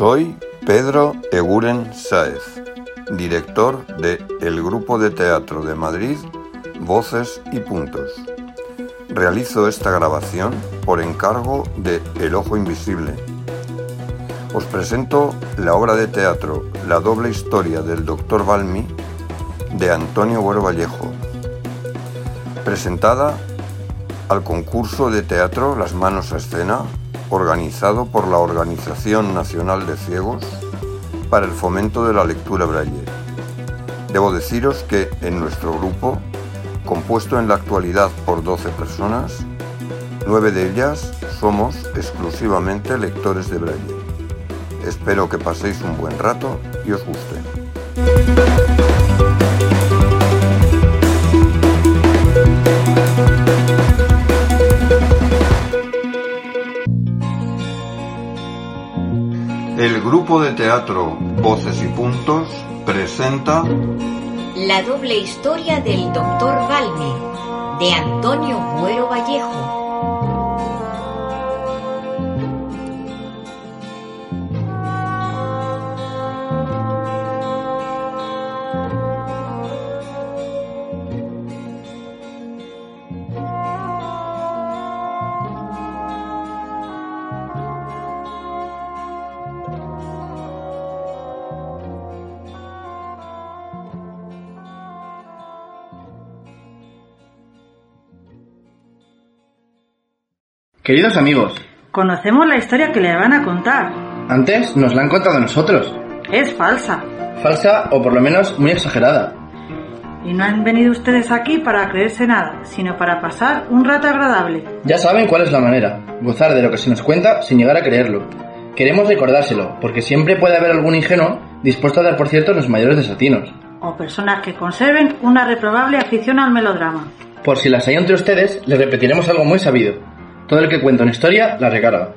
Soy Pedro Eguren Sáez, director de El Grupo de Teatro de Madrid, Voces y Puntos. Realizo esta grabación por encargo de El Ojo Invisible. Os presento la obra de teatro La doble historia del Dr. Balmi de Antonio Güero Vallejo, presentada al concurso de teatro Las Manos a Escena, organizado por la Organización Nacional de Ciegos para el fomento de la lectura braille. Debo deciros que en nuestro grupo, compuesto en la actualidad por 12 personas, nueve de ellas somos exclusivamente lectores de braille. Espero que paséis un buen rato y os guste. El grupo de teatro Voces y Puntos presenta La doble historia del Dr. Balmi de Antonio Güero Vallejo. Queridos amigos, Conocemos la historia que le van a contar. antes nos la han contado nosotros. Es falsa. Falsa o por lo menos muy exagerada. Y no han venido ustedes aquí para creerse nada, sino para pasar un rato agradable. Ya saben cuál es la manera, gozar de lo que se nos cuenta sin llegar a creerlo. Queremos recordárselo, porque siempre puede haber algún ingenuo dispuesto a dar por cierto los mayores desatinos. O personas que conserven una reprobable afición al melodrama. Por si las hay entre ustedes, les repetiremos algo muy sabido. Todo el que cuenta una historia la recarga.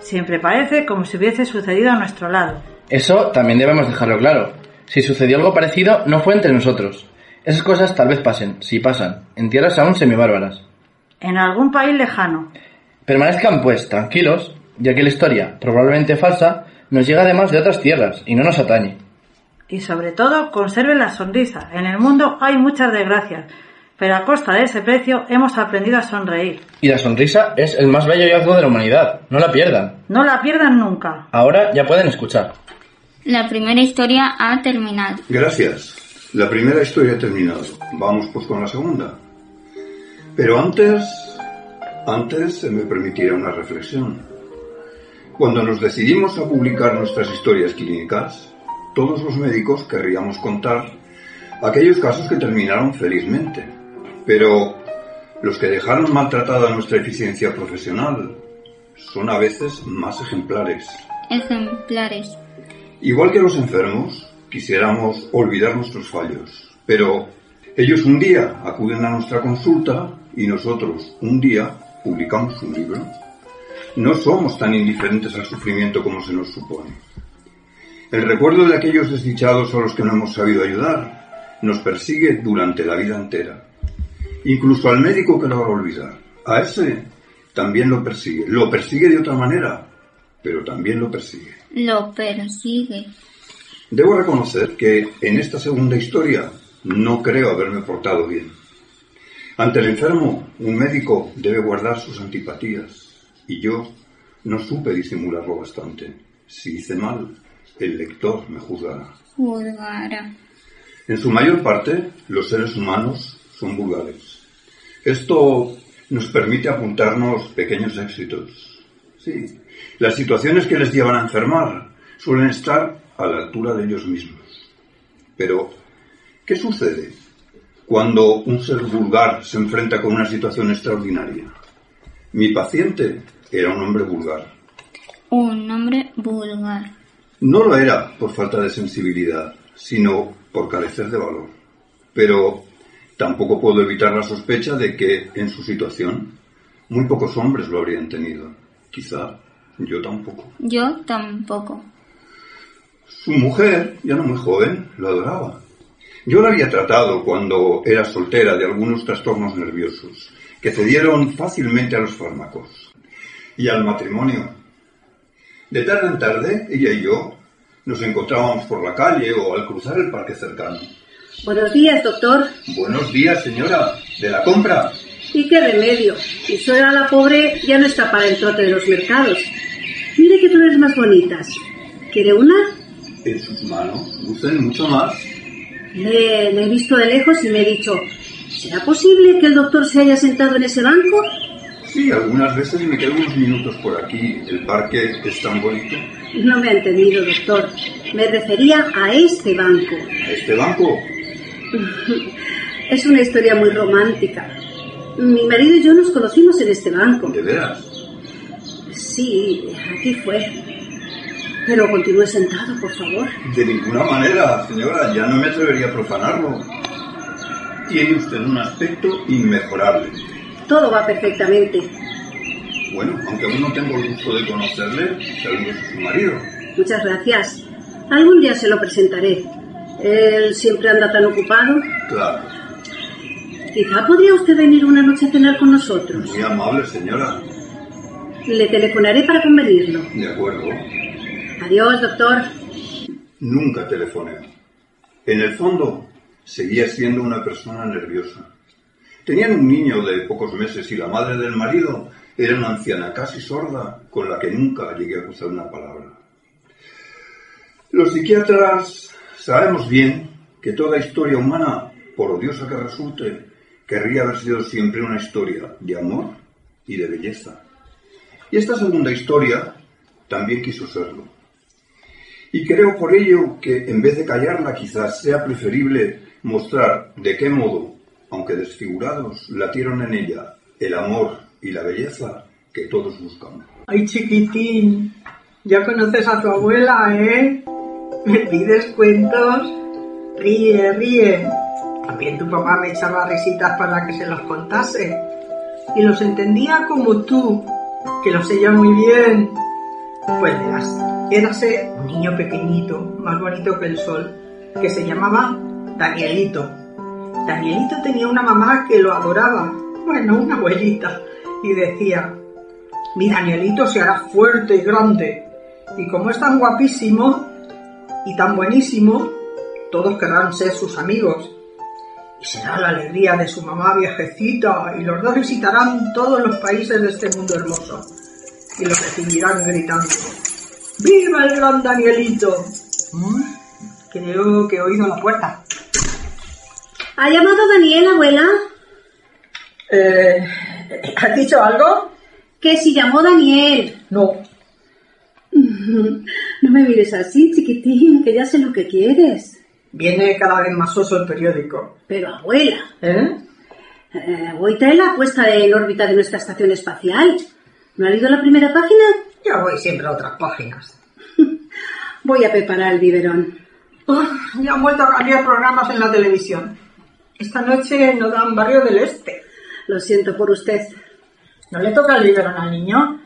Siempre parece como si hubiese sucedido a nuestro lado. Eso también debemos dejarlo claro. Si sucedió algo parecido, no fue entre nosotros. Esas cosas tal vez pasen, si pasan, en tierras aún semibárbaras. En algún país lejano. Permanezcan pues tranquilos, ya que la historia, probablemente falsa, nos llega además de otras tierras y no nos atañe. Y sobre todo, conserven la sonrisa. En el mundo hay muchas desgracias, pero a costa de ese precio hemos aprendido a sonreír. Y la sonrisa es el más bello hallazgo de la humanidad, no la pierdan. No la pierdan nunca. Ahora ya pueden escuchar. La primera historia ha terminado. Gracias. La primera historia ha terminado. Vamos pues con la segunda. Pero antes, antes se me permitirá una reflexión. Cuando nos decidimos a publicar nuestras historias clínicas, todos los médicos querríamos contar aquellos casos que terminaron felizmente. Pero los que dejaron maltratada nuestra eficiencia profesional son a veces más ejemplares. Ejemplares. Igual que los enfermos, quisiéramos olvidar nuestros fallos, pero ellos un día acuden a nuestra consulta y nosotros un día publicamos un libro. No somos tan indiferentes al sufrimiento como se nos supone. El recuerdo de aquellos desdichados a los que no hemos sabido ayudar nos persigue durante la vida entera. Incluso al médico que lo va a olvidar. A ese también lo persigue. Lo persigue de otra manera, pero también lo persigue. Lo persigue. Debo reconocer que en esta segunda historia no creo haberme portado bien. Ante el enfermo, un médico debe guardar sus antipatías y yo no supe disimularlo bastante. Si hice mal, el lector me juzgará. Juzgará. En su mayor parte, los seres humanos son vulgares. Esto nos permite apuntarnos pequeños éxitos. Sí, las situaciones que les llevan a enfermar suelen estar a la altura de ellos mismos. Pero, ¿qué sucede cuando un ser vulgar se enfrenta con una situación extraordinaria? Mi paciente era un hombre vulgar. Un hombre vulgar. No lo era por falta de sensibilidad, sino por carecer de valor. Pero tampoco puedo evitar la sospecha de que en su situación muy pocos hombres lo habrían tenido. Quizá yo tampoco. Yo tampoco. Su mujer, ya no muy joven, lo adoraba. Yo la había tratado cuando era soltera de algunos trastornos nerviosos que cedieron fácilmente a los fármacos y al matrimonio. De tarde en tarde, ella y yo nos encontrábamos por la calle o al cruzar el parque cercano. Buenos días, doctor. Buenos días, señora. ¿De la compra? ¿Y qué remedio? Mi suegra la pobre ya no está para el trote de los mercados. Mire qué flores más bonitas. ¿Quiere una? En sus manos lucen mucho más. Le, le he visto de lejos y me he dicho, ¿será posible que el doctor se haya sentado en ese banco? Sí, algunas veces me quedo unos minutos por aquí. El parque es tan bonito. No me ha entendido, doctor. Me refería a este banco. ¿Este banco? Es una historia muy romántica. Mi marido y yo nos conocimos en este banco. ¿De veras? Sí, aquí fue. Pero continúe sentado, por favor. De ninguna manera, señora. Ya no me atrevería a profanarlo. Tiene usted un aspecto inmejorable. Todo va perfectamente. Bueno, aunque aún no tengo el gusto de conocerle, saludos a su marido. Muchas gracias. Algún día se lo presentaré. Él siempre anda tan ocupado. Claro. Quizá podría usted venir una noche a cenar con nosotros. Muy amable, señora. Le telefonaré para convenirlo. De acuerdo. Adiós, doctor. Nunca telefoné. En el fondo, seguía siendo una persona nerviosa. Tenían un niño de pocos meses y la madre del marido era una anciana casi sorda con la que nunca llegué a cruzar una palabra. Los psiquiatras sabemos bien que toda historia humana, por odiosa que resulte, querría haber sido siempre una historia de amor y de belleza. Y esta segunda historia también quiso serlo. Y creo por ello que en vez de callarla quizás sea preferible mostrar de qué modo, aunque desfigurados, latieron en ella el amor y la belleza que todos buscamos. Ay, chiquitín, ya conoces a tu abuela, ¿eh? Me pides cuentos. Ríe, ríe. También tu papá me echaba risitas para que se los contase. Y los entendía como tú, que lo sé muy bien. Pues verás, érase un niño pequeñito, más bonito que el sol, que se llamaba Danielito. Danielito tenía una mamá que lo adoraba, bueno, una abuelita, y decía, mi Danielito se hará fuerte y grande, y como es tan guapísimo y tan buenísimo, todos querrán ser sus amigos. Y será la alegría de su mamá viejecita, y los dos visitarán todos los países de este mundo hermoso, y lo recibirán gritando, ¡Viva el gran Danielito! ¿Mm? Creo que he oído la puerta. ¿Ha llamado Daniel, abuela? Eh, ¿Has dicho algo? Que si llamó Daniel. No. No me mires así, chiquitín, que ya sé lo que quieres. Viene cada vez más oso el periódico. Pero, abuela, ¿Eh? eh, hoy trae la puesta en órbita de nuestra estación espacial. ¿No ha leído la primera página? Yo voy siempre a otras páginas. Voy a preparar el biberón. Uf, ya han vuelto a cambiar programas en la televisión. Esta noche no dan Barrio del Este. Lo siento por usted. ¿No le toca el biberón al niño?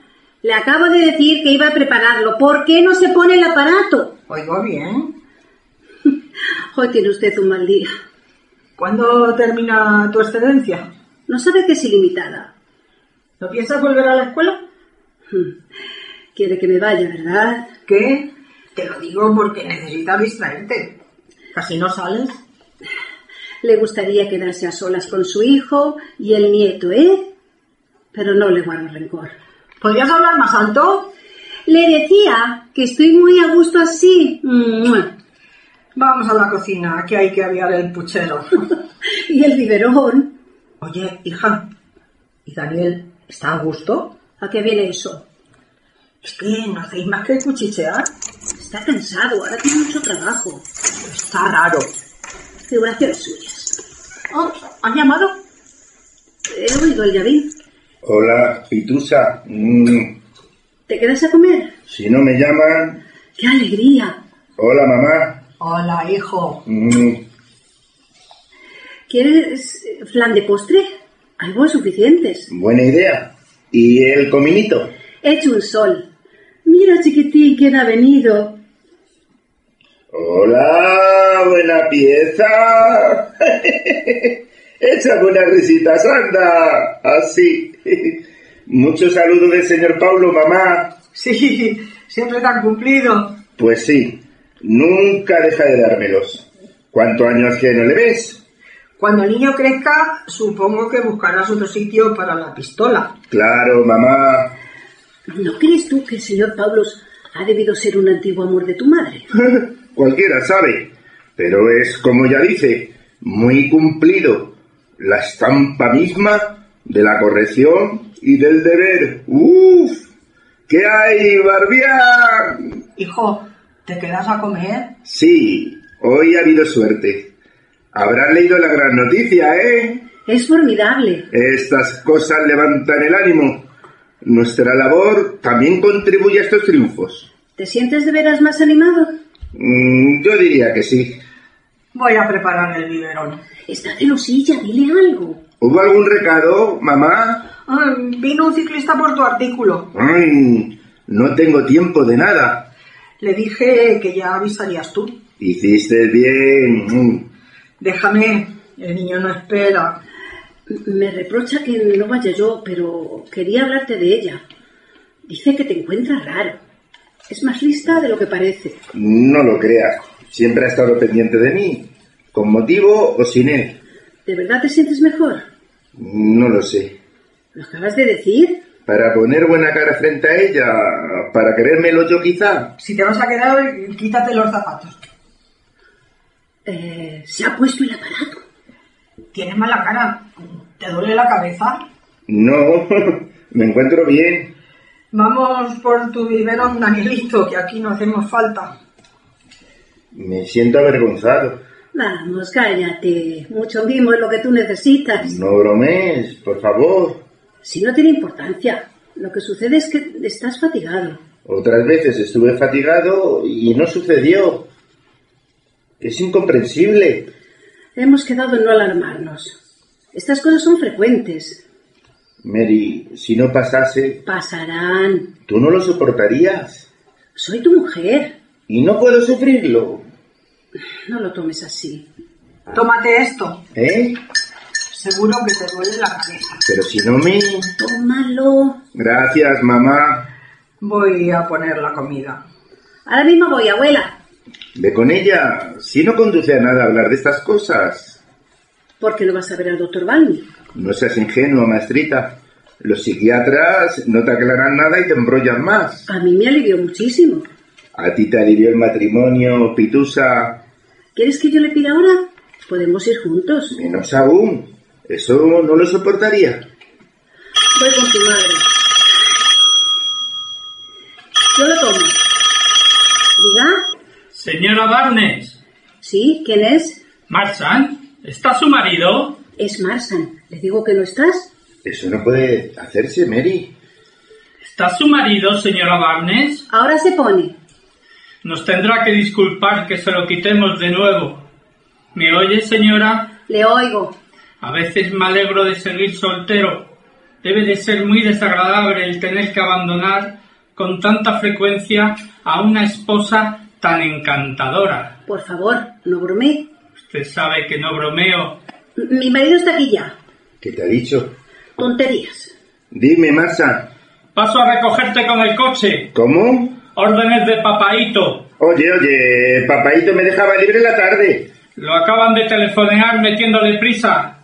Le acabo de decir que iba a prepararlo. ¿Por qué no se pone el aparato? Oigo bien. Hoy tiene usted un mal día. ¿Cuándo termina tu excedencia? No sabe que es ilimitada. ¿No piensas volver a la escuela? Quiere que me vaya, ¿verdad? ¿Qué? Te lo digo porque necesitas distraerte. Casi no sales. Le gustaría quedarse a solas con su hijo y el nieto, ¿eh? Pero no le guardo rencor. ¿Podrías hablar más alto? Le decía que estoy muy a gusto así. Vamos a la cocina, que hay que aviar el puchero. Y el biberón. Oye, hija, ¿y Daniel está a gusto? ¿A qué viene eso? Es que no hacéis más que cuchichear. Está cansado, ahora tiene mucho trabajo. Está raro. Figuraciones suyas. Oh, ¿Han llamado? He oído el llavín. Hola, Pitusa. Mm, ¿Te quedas a comer? si no me llaman. ¡Qué alegría! Hola, mamá. Hola, hijo. Mm, ¿Quieres eh, flan de postre? Hay buenos suficientes. buena idea. ¿Y el cominito? He hecho un sol. Mira, chiquitín, quién ha venido. Hola, buena pieza. Échame unas risitas, anda. Así. Muchos saludos del señor Pablo, mamá. Sí, siempre tan cumplido. Pues sí, nunca deja de dármelos. ¿Cuántos años que no le ves? Cuando el niño crezca, supongo que buscarás otro sitio para la pistola. Claro, mamá. ¿No crees tú que el señor Pablos ha debido ser un antiguo amor de tu madre? Cualquiera sabe. Pero es, como ya dice, muy cumplido. La estampa misma de la corrección y del deber. ¡Uf! ¿Qué hay, Barbián? Hijo, ¿te quedas a comer? Sí, hoy ha habido suerte. Habrás leído la gran noticia, ¿eh? Es formidable. Estas cosas levantan el ánimo. Nuestra labor también contribuye a estos triunfos. ¿Te sientes de veras más animado? Mm, yo diría que sí. Voy a preparar el biberón. Está celosilla, dile algo. ¿Hubo algún recado, mamá? Ah, vino un ciclista por tu artículo. Ay, no tengo tiempo de nada. Le dije que ya avisarías tú. Hiciste bien. Déjame, el niño no espera. Me reprocha que no vaya yo, pero quería hablarte de ella. Dice que te encuentra raro. Es más lista de lo que parece. No lo creas. Siempre ha estado pendiente de mí. Con motivo o sin él. ¿De verdad te sientes mejor? No lo sé. ¿Lo acabas de decir? Para poner buena cara frente a ella. Para creérmelo yo quizá. Si te vas a quedar, quítate los zapatos. Eh, se ha puesto el aparato. Tienes mala cara. ¿Te duele la cabeza? No, me encuentro bien. Vamos por tu biberón, Danielito, que aquí no hacemos falta. Me siento avergonzado. Vamos, cállate. Mucho mimo es lo que tú necesitas. No bromees, por favor. Si no tiene importancia. Lo que sucede es que estás fatigado. Otras veces estuve fatigado y no sucedió. Es incomprensible. Hemos quedado en no alarmarnos. Estas cosas son frecuentes. Mary, si no pasase, Pasarán. tú no lo soportarías. Soy tu mujer. Y no puedo sufrirlo. No lo tomes así. Tómate esto. ¿Eh? Seguro que te duele la cabeza. Pero si no me... Tómalo. Gracias, mamá. Voy a poner la comida. Ahora mismo voy, abuela. Ve con ella. Si no conduce a nada hablar de estas cosas. ¿Por qué no vas a ver al doctor Balmy? No seas ingenuo, maestrita. Los psiquiatras no te aclaran nada y te embrollan más. A mí me alivió muchísimo. A ti te alivió el matrimonio, Pitusa. ¿Quieres que yo le pida ahora? Podemos ir juntos. Menos aún. Eso no lo soportaría. Voy con tu madre. Yo lo tomo. Diga. Señora Barnes, ¿Sí? ¿Quién es? Marsan, ¿está su marido? Es Marsan. ¿Le digo que no estás? Eso no puede hacerse, Mary. ¿Está su marido, señora Barnes? Ahora se pone. Nos tendrá que disculpar que se lo quitemos de nuevo. ¿Me oye, señora? Le oigo. A veces me alegro de seguir soltero. Debe de ser muy desagradable el tener que abandonar con tanta frecuencia a una esposa tan encantadora. Por favor, no bromee. Usted sabe que no bromeo. M- Mi marido está aquí ya. ¿Qué te ha dicho? Tonterías. Dime, Masa. Paso a recogerte con el coche. ¿Cómo? Órdenes de papaíto. Oye, oye, papaito me dejaba libre la tarde. Lo acaban de telefonear metiéndole prisa.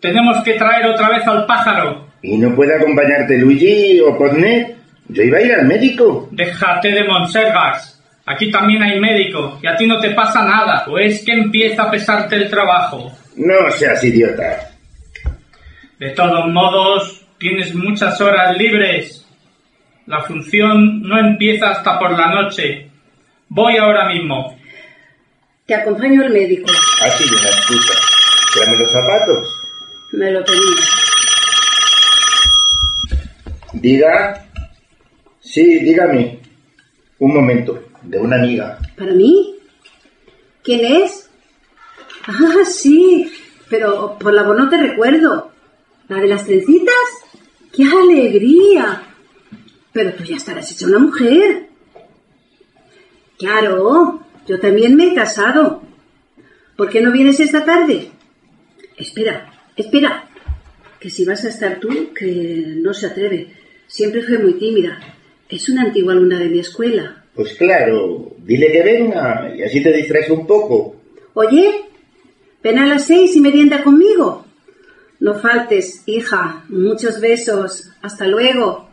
Tenemos que traer otra vez al pájaro. ¿Y no puede acompañarte Luigi o Podnet? Yo iba a ir al médico. Déjate de monsergas. Aquí también hay médico y a ti no te pasa nada. ¿O es que empieza a pesarte el trabajo? No seas idiota. De todos modos, tienes muchas horas libres. La función no empieza hasta por la noche. Voy ahora mismo. Te acompaño al médico. Ha sido una excusa. Tráeme los zapatos. Me lo pedí. Diga. Sí, dígame. Un momento. De una amiga. ¿Para mí? ¿Quién es? Ah, sí. Pero por la voz no te recuerdo. ¿La de las trencitas? ¡Qué alegría! Pero tú ya estarás hecha una mujer. Claro, yo también me he casado. ¿Por qué no vienes esta tarde? Espera, espera. Que si vas a estar tú, que no se atreve. Siempre fue muy tímida. Es una antigua alumna de mi escuela. Pues claro, dile que venga y así te distraes un poco. Oye, ven a las seis y merienda conmigo. No faltes, hija. Muchos besos. Hasta luego.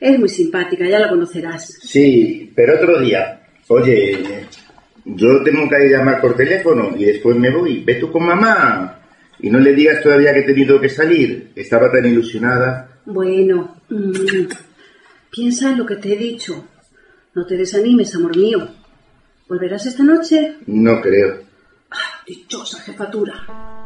Es muy simpática, ya la conocerás. Sí, pero otro día. Oye, yo tengo que llamar por teléfono y después me voy. Ve tú con mamá. Y no le digas todavía que he tenido que salir. Estaba tan ilusionada. Bueno, mm, piensa en lo que te he dicho. No te desanimes, amor mío. ¿Volverás esta noche? No creo. Dichosa jefatura.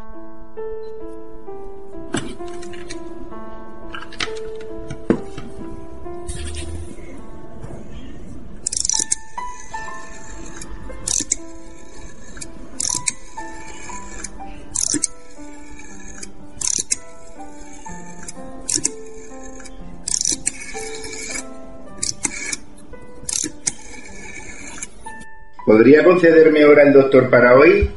¿Podría concederme hora el doctor para hoy?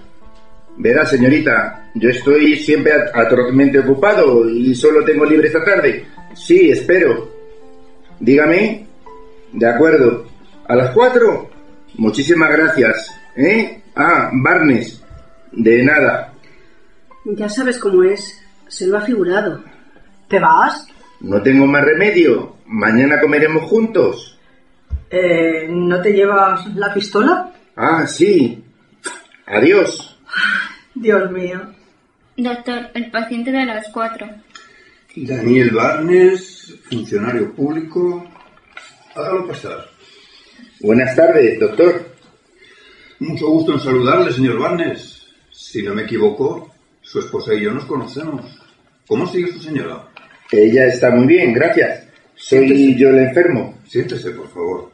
Verá, señorita, yo estoy siempre at- atrozmente ocupado y solo tengo libre esta tarde. Sí, espero. Dígame. De acuerdo. ¿A las cuatro? Muchísimas gracias. ¿Eh? Ah, Barnes. De nada. Ya sabes cómo es. Se lo ha figurado. ¿Te vas? No tengo más remedio. Mañana comeremos juntos. Eh, ¿No te llevas la pistola? Ah, sí. Adiós. Dios mío. Doctor, el paciente de las cuatro. Daniel Barnes, funcionario público. Hágalo pasar. Buenas tardes, doctor. Mucho gusto en saludarle, señor Barnes. Si no me equivoco, su esposa y yo nos conocemos. ¿Cómo sigue su señora? Ella está muy bien, gracias. Soy Siéntese. yo el enfermo. Siéntese, por favor.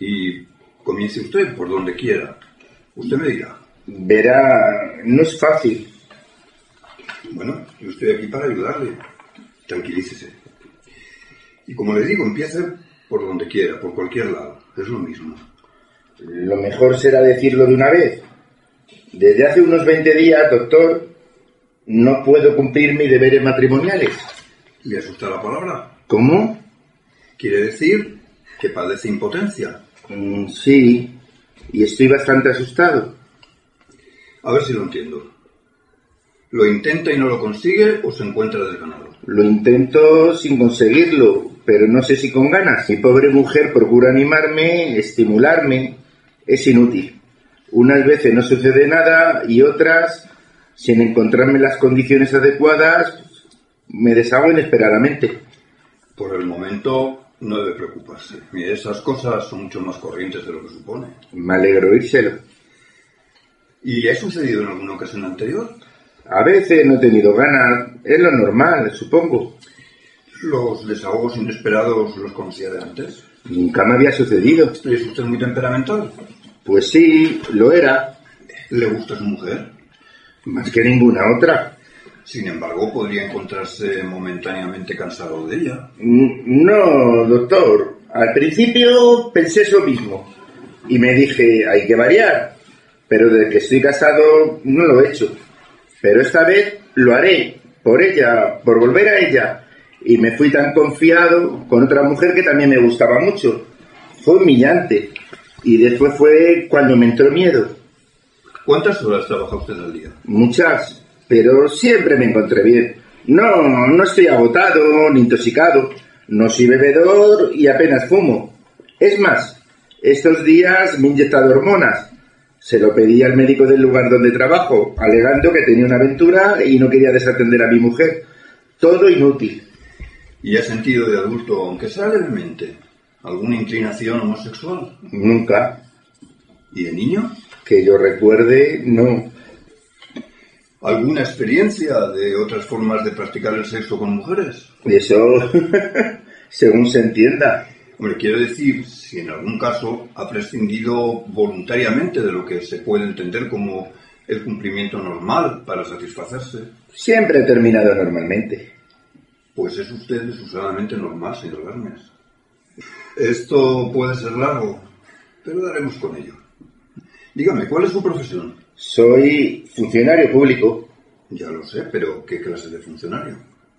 Y comience usted por donde quiera. Usted me dirá. Verá, no es fácil. Bueno, yo estoy aquí para ayudarle. Tranquilícese. Y como le digo, empiece por donde quiera, por cualquier lado. Es lo mismo. Lo mejor será decirlo de una vez. Desde hace unos 20 días, doctor, no puedo cumplir mis deberes matrimoniales. ¿Le asusta la palabra? ¿Cómo? Quiere decir que padece impotencia. Mm, sí, y estoy bastante asustado. A ver si lo entiendo. ¿Lo intenta y no lo consigue o se encuentra desganado? Lo intento sin conseguirlo, pero no sé si con ganas. Mi pobre mujer procura animarme, estimularme. Es inútil. Unas veces no sucede nada y otras, sin encontrarme las condiciones adecuadas, me deshago inesperadamente. Por el momento no debe preocuparse. Mire, esas cosas son mucho más corrientes de lo que supone. Me alegro oírselo. ¿Y le ha sucedido en alguna ocasión anterior? A veces no he tenido ganas, es lo normal, supongo. ¿Los desahogos inesperados los conocía de antes? Nunca me había sucedido. ¿Es usted muy temperamental? Pues sí, lo era, ¿Le gusta su mujer? más que ninguna otra. Sin embargo, podría encontrarse momentáneamente cansado de ella. No, doctor. Al principio pensé eso mismo. Y me dije, hay que variar. Pero desde que estoy casado no lo he hecho. Pero esta vez lo haré. Por ella, por volver a ella. Y me fui tan confiado con otra mujer que también me gustaba mucho. Fue humillante. Y después fue cuando me entró miedo. ¿Cuántas horas trabaja usted al día? Muchas, pero siempre me encontré bien. No, no estoy agotado ni intoxicado. No soy bebedor y apenas fumo. Es más, estos días me he inyectado hormonas. Se lo pedí al médico del lugar donde trabajo, alegando que tenía una aventura y no quería desatender a mi mujer. Todo inútil. ¿Y ha sentido de adulto, aunque sea levemente, alguna inclinación homosexual? Nunca. ¿Y de niño? Que yo recuerde, no. ¿Alguna experiencia de otras formas de practicar el sexo con mujeres? Eso, según se entienda. Hombre, quiero decir, si en algún caso ha prescindido voluntariamente de lo que se puede entender como el cumplimiento normal para satisfacerse, Siempre he terminado normalmente. pues es usted desusadamente normal, señor Garmes. Esto puede ser largo, pero daremos con ello. Dígame, ¿cuál es su profesión? Soy funcionario público. Ya lo sé, pero ¿qué clase de funcionario?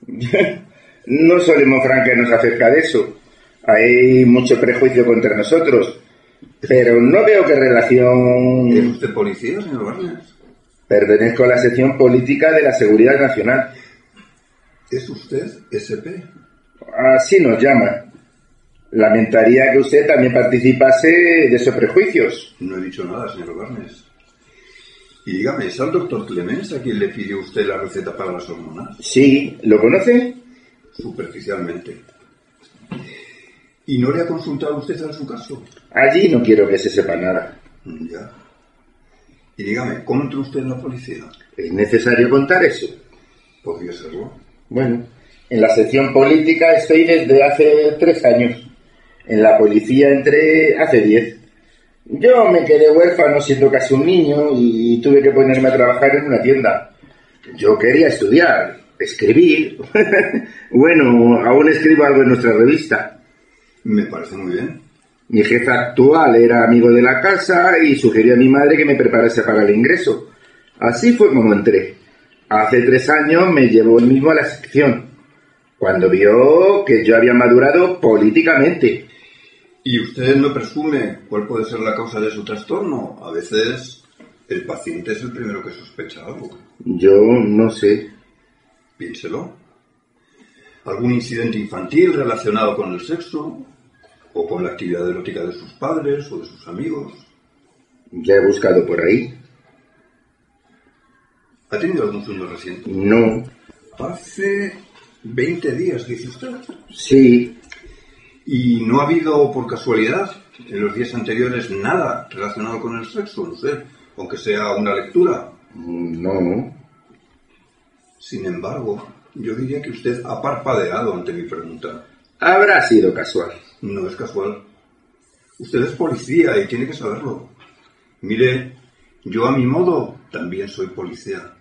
no solemos franquearnos acerca de eso. Hay mucho prejuicio contra nosotros, pero no veo qué ¿Es relación... usted policía, señor Barnes? Pertenezco a la sección política de la Seguridad Nacional. ¿Es usted SP? Así nos llaman. Lamentaría que usted también participase de esos prejuicios. No he dicho nada, señor Barnes. Y dígame, ¿es al doctor Clemens a quien le pidió usted la receta para las hormonas? Sí, ¿lo conoce? Superficialmente. ¿Y no le ha consultado usted a su caso? Allí no quiero que se sepa nada. Mm, Ya. Y dígame, ¿cómo entró usted en la policía? ¿Es necesario contar eso? Podría serlo. Bueno, en la sección política estoy desde hace tres años. En la policía entré hace diez. Yo me quedé huérfano siendo casi un niño y tuve que ponerme a trabajar en una tienda. Yo quería estudiar, escribir. bueno, aún escribo algo en nuestra revista. Me parece muy bien. Mi jefe actual era amigo de la casa y sugirió a mi madre que me preparase para el ingreso. Así fue como entré. Hace tres años me llevó él mismo a la sección, cuando vio que yo había madurado políticamente. ¿Y usted no presume cuál puede ser la causa de su trastorno? A veces el paciente es el primero que sospecha algo. Yo no sé. Piénselo. ¿Algún incidente infantil relacionado con el sexo? ¿O con la actividad erótica de sus padres o de sus amigos? Ya he buscado por ahí. ¿Ha tenido algún sueño reciente? No. Hace 20 días, dice usted. Sí. ¿Y no ha habido, por casualidad, en los días anteriores nada relacionado con el sexo? No sé, aunque sea una lectura. No. Sin embargo, yo diría que usted ha parpadeado ante mi pregunta. Habrá sido casual. No es casual. Usted es policía y tiene que saberlo. Mire, yo a mi modo también soy policía.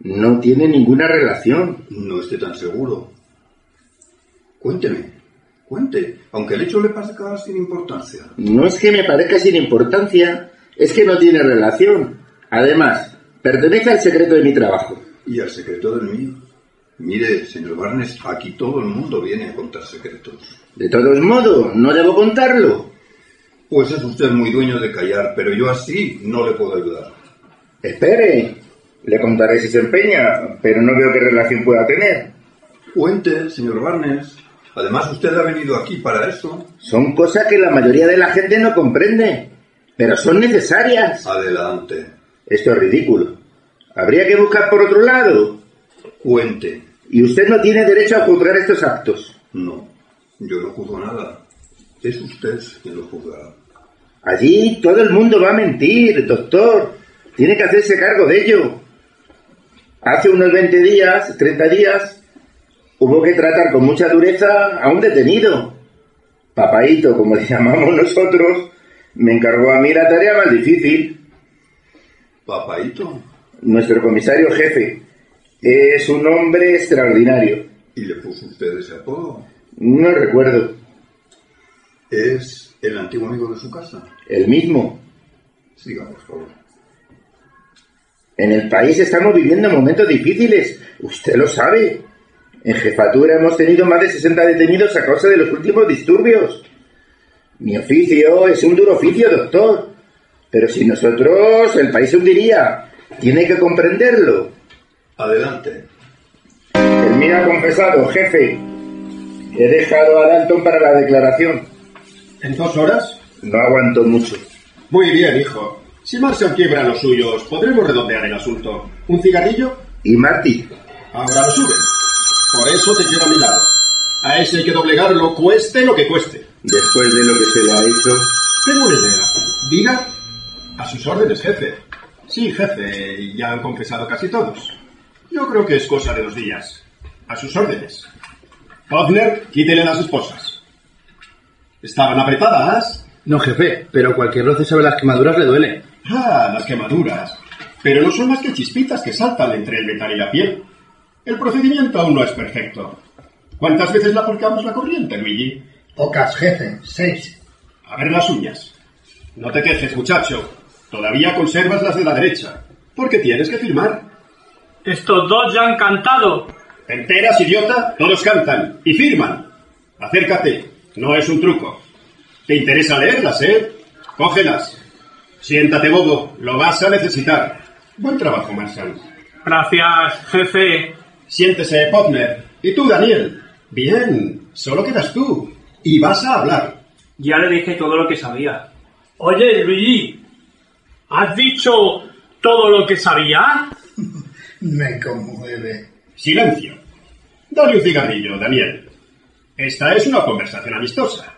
No tiene ninguna relación. No esté tan seguro. Cuénteme, cuente, aunque el hecho le parezca sin importancia. No es que me parezca sin importancia, es que no tiene relación. Además, pertenece al secreto de mi trabajo. Y al secreto del mío. Mire, señor Barnes, aquí todo el mundo viene a contar secretos. De todos modos, no debo contarlo. Pues es usted muy dueño de callar, pero yo así no le puedo ayudar. Espere, le contaré si se empeña, pero no veo qué relación pueda tener. Cuente, señor Barnes. Además, usted ha venido aquí para eso. Son cosas que la mayoría de la gente no comprende, pero son necesarias. Adelante. Esto es ridículo. Habría que buscar por otro lado. Cuente. Y usted no tiene derecho a juzgar estos actos. No, yo no juzgo nada. Es usted quien lo juzgará. Allí todo el mundo va a mentir, doctor. Tiene que hacerse cargo de ello. Hace unos 20 días, 30 días, hubo que tratar con mucha dureza a un detenido. Papaito, como le llamamos nosotros, me encargó a mí la tarea más difícil. Papaito. Nuestro comisario jefe es un hombre extraordinario. ¿Y le puso usted ese apodo? No recuerdo. ¿Es el antiguo amigo de su casa? El mismo. Siga, por favor. En el país estamos viviendo momentos difíciles. Usted lo sabe. En jefatura hemos tenido más de 60 detenidos a causa de los últimos disturbios. Mi oficio es un duro oficio, doctor. Pero sin nosotros el país se hundiría. Tiene que comprenderlo. Adelante. El mío ha confesado, jefe. He dejado a Dalton para la declaración. ¿En dos horas? No aguanto mucho. Muy bien, hijo. Si Marshall quiebra los suyos, podremos redondear el asunto. ¿Un cigarrillo? ¿Y Marty? Ahora lo suben. Por eso te quiero a mi lado. A ese hay que doblegarlo, cueste lo que cueste. Después de lo que se le ha hecho. Tengo una idea. Diga. A sus órdenes, jefe. Sí, jefe, ya han confesado casi todos. Yo creo que es cosa de dos días. A sus órdenes. Hodner, quítele las esposas. ¿Estaban apretadas? No, jefe, pero cualquier roce sobre las quemaduras le duele. Ah, las quemaduras. Pero no son más que chispitas que saltan entre el metal y la piel. El procedimiento aún no es perfecto. ¿Cuántas veces la aplicamos la corriente, Luigi? Pocas, jefe. Seis. A ver las uñas. No te quejes, muchacho. Todavía conservas las de la derecha. Porque tienes que firmar. Estos dos ya han cantado. ¿Te enteras, idiota? Todos cantan y firman. Acércate, no es un truco. ¿Te interesa leerlas, eh? Cógelas. Siéntate, bobo, lo vas a necesitar. Buen trabajo, Marshall. Gracias, jefe. Siéntese, Potner. ¿Y tú, Daniel? Bien, solo quedas tú. Y vas a hablar. Ya le dije todo lo que sabía. Oye, Luigi, ¿has dicho todo lo que sabía? Me conmueve. Silencio. Dale un cigarrillo, Daniel. Esta es una conversación amistosa.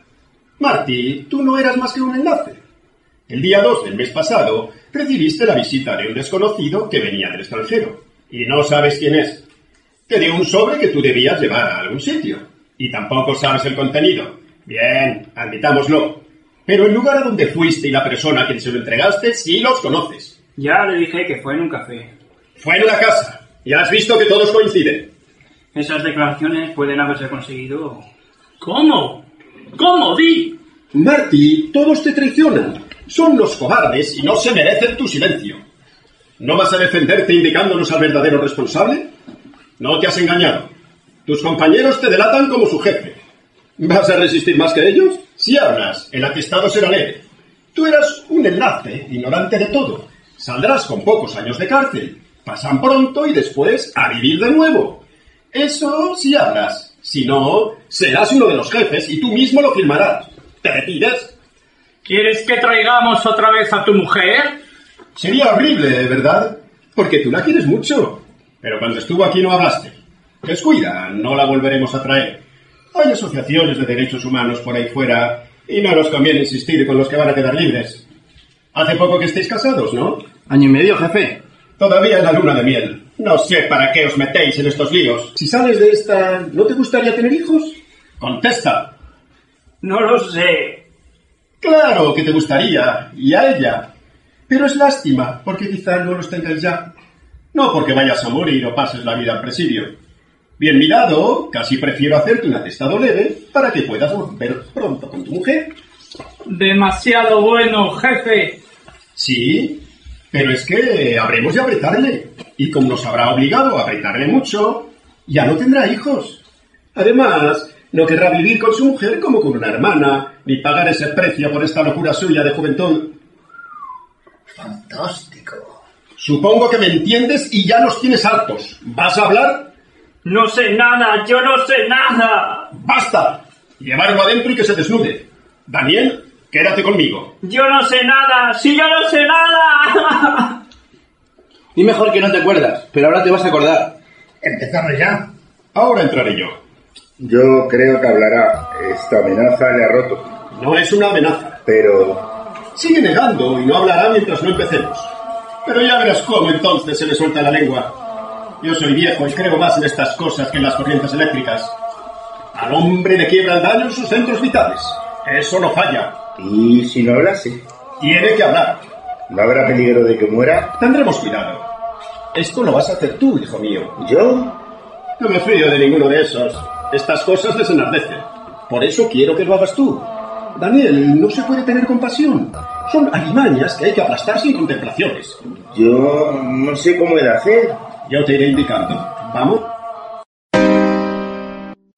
Marty, tú no eras más que un enlace. El día 2 del mes pasado recibiste la visita de un desconocido que venía del extranjero. Y no sabes quién es. Te dio un sobre que tú debías llevar a algún sitio. Y tampoco sabes el contenido. Bien, admitámoslo. Pero el lugar a donde fuiste y la persona a quien se lo entregaste sí los conoces. Ya le dije que fue en un café. Fue en la casa. Ya has visto que todos coinciden. Esas declaraciones pueden haberse conseguido. ¿Cómo? ¿Cómo, Di? Marty, todos te traicionan. Son los cobardes y no se merecen tu silencio. ¿No vas a defenderte indicándonos al verdadero responsable? No te has engañado. Tus compañeros te delatan como su jefe. ¿Vas a resistir más que ellos? Si hablas, el atestado será leve. Tú eras un enlace, ignorante de todo. Saldrás con pocos años de cárcel. Pasan pronto y después a vivir de nuevo. Eso si hablas. Si no, serás uno de los jefes y tú mismo lo firmarás. ¿Te repites? ¿Quieres que traigamos otra vez a tu mujer? Sería horrible, ¿verdad? Porque tú la quieres mucho. Pero cuando estuvo aquí no hablaste. Descuida, no la volveremos a traer. Hay asociaciones de derechos humanos por ahí fuera y no nos conviene insistir con los que van a quedar libres. Hace poco que estéis casados, ¿no? Año y medio, jefe. Todavía en la luna de miel. No sé para qué os metéis en estos líos. Si sales de esta, ¿no te gustaría tener hijos? Contesta. No lo sé. Claro que te gustaría, y a ella. Pero es lástima, porque quizá no los tengas ya. No porque vayas a morir o pases la vida al presidio. Bien mirado, casi prefiero hacerte un atestado leve para que puedas volver pronto con tu mujer. Demasiado bueno, jefe. Sí, pero es que habremos de apretarle. Y como nos habrá obligado a apretarle mucho, ya no tendrá hijos. Además, no querrá vivir con su mujer como con una hermana, ni pagar ese precio por esta locura suya de juventud. Fantástico. Supongo que me entiendes y ya nos tienes hartos. ¿Vas a hablar? No sé nada, yo no sé nada. ¡Basta! Llevarlo adentro y que se desnude. Daniel, quédate conmigo. Yo no sé nada, si yo no sé nada. Y mejor que no te acuerdas, pero ahora te vas a acordar. Empezamos ya. Ahora entraré yo. Yo creo que hablará. Esta amenaza le ha roto. No es una amenaza. Pero Sigue negando y no hablará mientras no empecemos. Pero ya verás cómo entonces se le suelta la lengua. Yo soy viejo y creo más en estas cosas que en las corrientes eléctricas. Al hombre le quiebra el daño en sus centros vitales. Eso no falla. ¿y si no hablase? Tiene que hablar. ¿No habrá peligro de que muera? Tendremos cuidado. Esto lo vas a hacer tú, hijo mío. ¿Yo? No me fío de ninguno de esos. Estas cosas les enardecen. Por eso quiero que lo hagas tú. Daniel, no se puede tener compasión. Son alimañas que hay que aplastar sin contemplaciones. Yo no sé cómo he de hacer. Yo te iré indicando. ¿Vamos?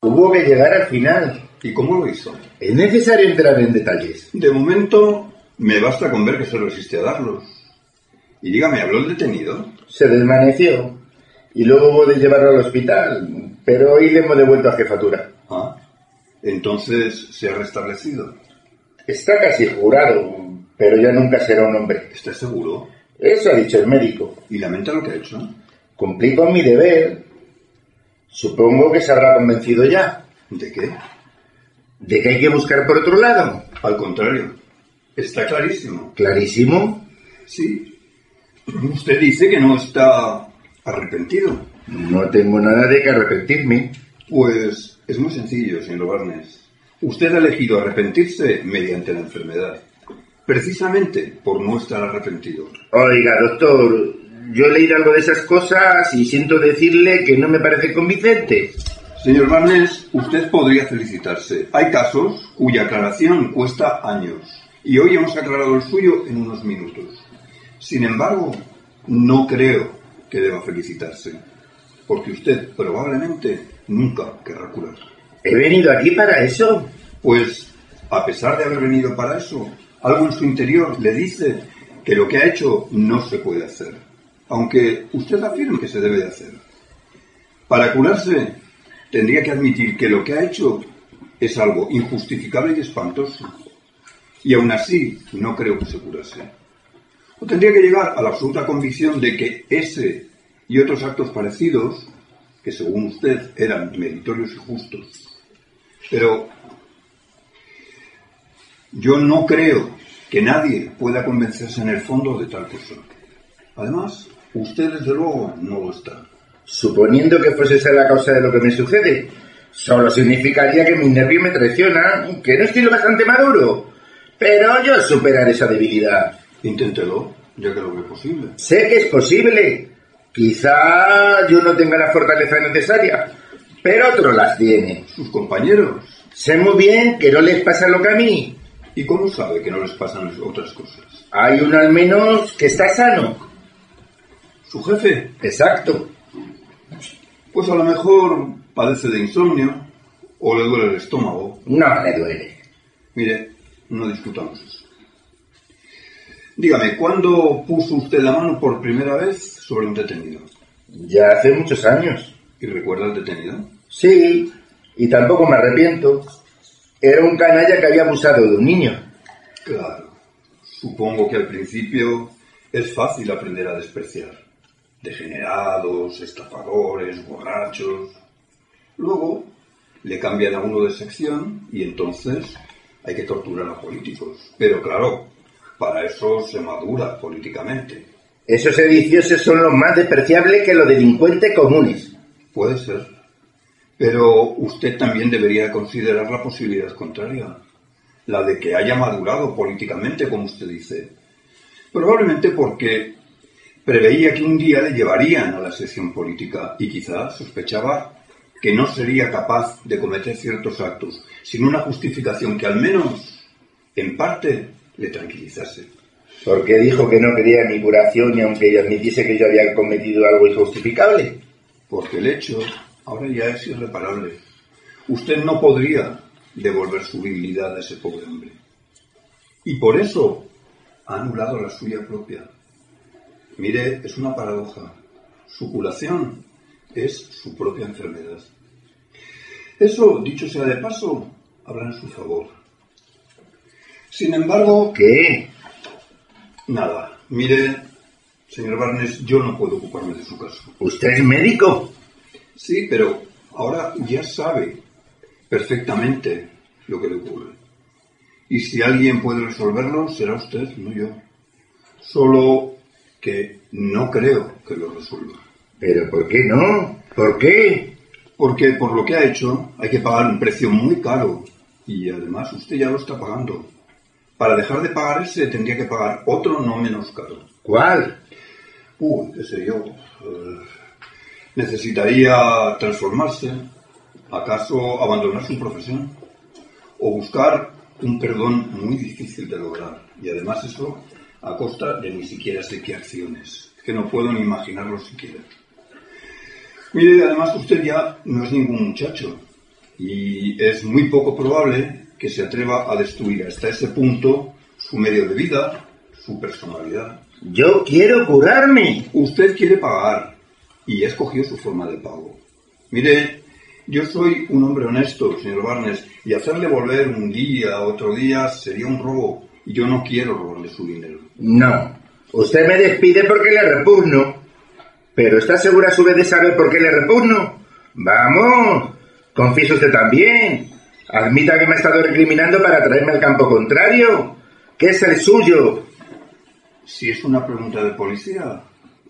Hubo que llegar al final. ¿Y cómo lo hizo? Es necesario entrar en detalles. De momento, me basta con ver que se resiste a darlos. Y dígame, ¿habló el detenido? Se desvaneció. Y luego hubo de llevarlo al hospital. Pero hoy le hemos devuelto a jefatura. Ah, entonces se ha restablecido. Está casi jurado, pero ya nunca será un hombre. ¿Está seguro? Eso ha dicho el médico. ¿Y lamenta lo que ha hecho? Cumplí con mi deber. Supongo que se habrá convencido ya. ¿De qué? ¿De que hay que buscar por otro lado? Al contrario, está clarísimo. ¿Clarísimo? Sí. Usted dice que no está arrepentido. No tengo nada de que arrepentirme. Pues es muy sencillo, señor Barnes. Usted ha elegido arrepentirse mediante la enfermedad. Precisamente por no estar arrepentido. Oiga, doctor, yo he leído algo de esas cosas y siento decirle que no me parece convincente. Señor Barnes, usted podría felicitarse. Hay casos cuya aclaración cuesta años. Y hoy hemos aclarado el suyo en unos minutos. Sin embargo, no creo que deba felicitarse. porque usted probablemente nunca querrá curar. He venido aquí para eso. Pues, a pesar de haber venido para eso, algo en su interior le dice que lo que ha hecho no se puede hacer, aunque usted afirme que se debe de hacer. Para curarse, tendría que admitir que lo que ha hecho es algo injustificable y espantoso. Y aún así, no creo que se curase. O tendría que llegar a la absoluta convicción de que ese y otros actos parecidos, que según usted eran meritorios y justos, pero yo no creo que nadie pueda convencerse en el fondo de tal cosa. Además, usted desde luego no lo está. Suponiendo que fuese esa la causa de lo que me sucede, solo significaría que mis nervios me traicionan, que no estoy lo bastante maduro. Pero yo superaré esa debilidad. Inténtelo, ya que lo ve posible. Sé que es posible. Quizá yo no tenga la fortaleza necesaria, pero otros las tienen. Sus compañeros. Sé muy bien que no les pasa lo que a mí. ¿Y cómo sabe que no les pasan otras cosas? Hay uno al menos que está sano. ¿Su jefe? Exacto. Pues a lo mejor padece de insomnio o le duele el estómago. No le duele. Mire, no discutamos eso. Dígame, ¿cuándo puso usted la mano por primera vez sobre un detenido? Ya hace muchos años. ¿Y recuerda el detenido? Sí, y tampoco me arrepiento. Era un canalla que había abusado de un niño. Claro. Supongo que al principio es fácil aprender a despreciar. Degenerados, estafadores, borrachos. Luego le cambian a uno de sección y entonces hay que torturar a políticos. Pero claro, para eso se madura políticamente. Esos sediciosos son los más despreciables que los delincuentes comunes. Puede ser. Pero usted también debería considerar la posibilidad contraria, la de que haya madurado políticamente, como usted dice. Probablemente porque preveía que un día le llevarían a la sección política y quizás sospechaba que no sería capaz de cometer ciertos actos sin una justificación que al menos, en parte, le tranquilizase. ¿Por qué dijo que no quería mi curación y aunque admitiese que yo había cometido algo injustificable? Porque el hecho ahora ya es irreparable. Usted no podría devolver su virilidad a ese pobre hombre. Y por eso ha anulado la suya propia. Mire, es una paradoja. Su curación es su propia enfermedad. Eso, dicho sea de paso, habla en su favor. Sin embargo... ¿Qué? Nada. Mire, señor Barnes, yo no puedo ocuparme de su caso. ¿Usted es médico? Sí, pero ahora ya sabe perfectamente lo que le ocurre. Y si alguien puede resolverlo, será usted, no yo. Solo que no creo que lo resuelva. ¿Pero por qué no? ¿Por qué? Porque por lo que ha hecho hay que pagar un precio muy caro. Y además usted ya lo está pagando. Para dejar de pagar ese tendría que pagar otro no menos caro. ¿Cuál? Uh, qué sé yo. Eh, necesitaría transformarse, acaso abandonar su profesión o buscar un perdón muy difícil de lograr. Y además eso a costa de ni siquiera sé qué acciones, que no puedo ni imaginarlo siquiera. Mire, además usted ya no es ningún muchacho y es muy poco probable que se atreva a destruir hasta ese punto su medio de vida, su personalidad. Yo quiero curarme. Usted quiere pagar y ha escogido su forma de pago. Mire, yo soy un hombre honesto, señor Barnes, y hacerle volver un día, otro día, sería un robo. Y yo no quiero robarle su dinero. No. Usted me despide porque le repugno. Pero ¿está segura a su vez de saber por qué le repugno? Vamos. Confiese usted también. Admita que me ha estado recriminando para traerme al campo contrario. que es el suyo? Si es una pregunta de policía,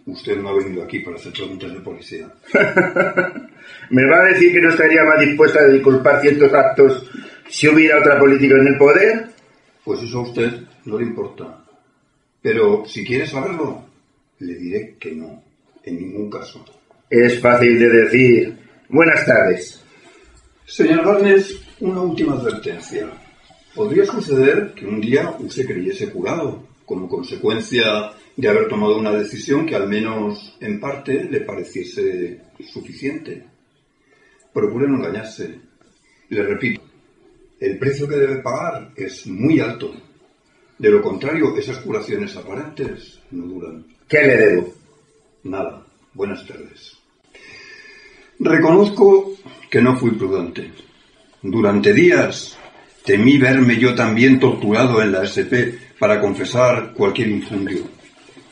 usted no ha venido aquí para hacer preguntas de policía. ¿Me va a decir que no estaría más dispuesta a disculpar ciertos actos si hubiera otra política en el poder? Pues eso a usted no le importa. Pero si quiere saberlo, le diré que no, en ningún caso. Es fácil de decir. Buenas tardes. Señor Barnes, una última advertencia. Podría suceder que un día usted creyese curado, como consecuencia de haber tomado una decisión que al menos en parte le pareciese suficiente. Procure no engañarse. Le repito, el precio que debe pagar es muy alto. De lo contrario, esas curaciones aparentes no duran. ¿Qué le debo? Nada. Buenas tardes. Reconozco que no fui prudente. Durante días temí verme yo también torturado en la SP para confesar cualquier infundio.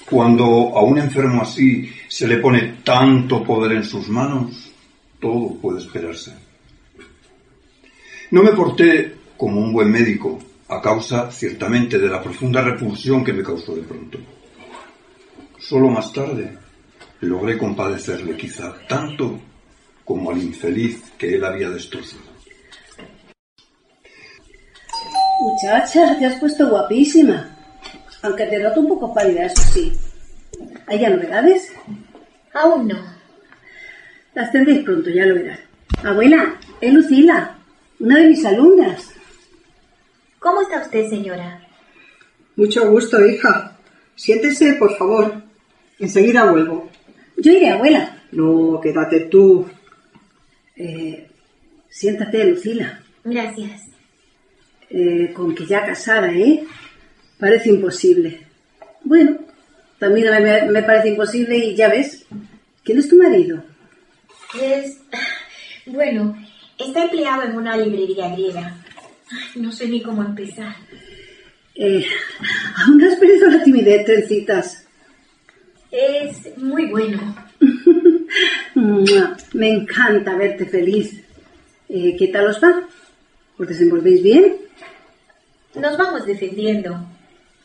Cuando a un enfermo así se le pone tanto poder en sus manos, todo puede esperarse. No me porté como un buen médico, a causa ciertamente de la profunda repulsión que me causó de pronto. Solo más tarde logré compadecerle quizá tanto como al infeliz que él había destrozado. Muchacha, te has puesto guapísima. Aunque te noto un poco pálida, eso sí. ¿Hay ya novedades? Aún no. Las tendréis pronto, ya lo verás. Abuela, es Lucila, una de mis alumnas. ¿Cómo está usted, señora? Mucho gusto, hija. Siéntese, por favor. Enseguida vuelvo. Yo iré, abuela. No, quédate tú. Eh, siéntate, Lucila. Gracias. Eh, con que ya casada, ¿eh? Parece imposible. Bueno, también me, me parece imposible y ya ves. ¿Quién es tu marido? Es... Bueno, está empleado en una librería griega. Ay, no sé ni cómo empezar. Eh, aún has perdido la timidez, trencitas. Es muy bueno. Me encanta verte feliz. Eh, ¿Qué tal os va? ¿Os desenvolvéis bien? Nos vamos defendiendo.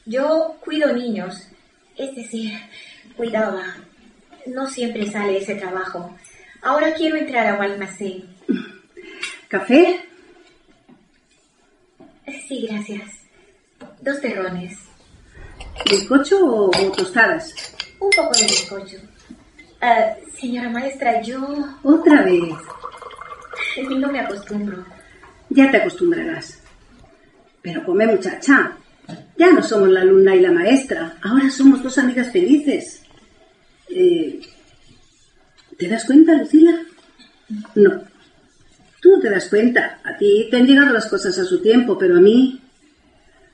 Yo cuido niños. Es decir, cuidaba. No siempre sale ese trabajo. Ahora quiero entrar a un almacén. ¿Café? Sí, gracias. Dos terrones. ¿Bizcocho o, o tostadas? Un poco de bizcocho. Ah, señora maestra, yo Otra vez. no me acostumbro. Ya te acostumbrarás. Pero come, muchacha. Ya no somos la alumna y la maestra. Ahora somos dos amigas felices. Eh, ¿Te das cuenta, Lucila? No. Tú no te das cuenta. A ti te han llegado las cosas a su tiempo, pero a mí...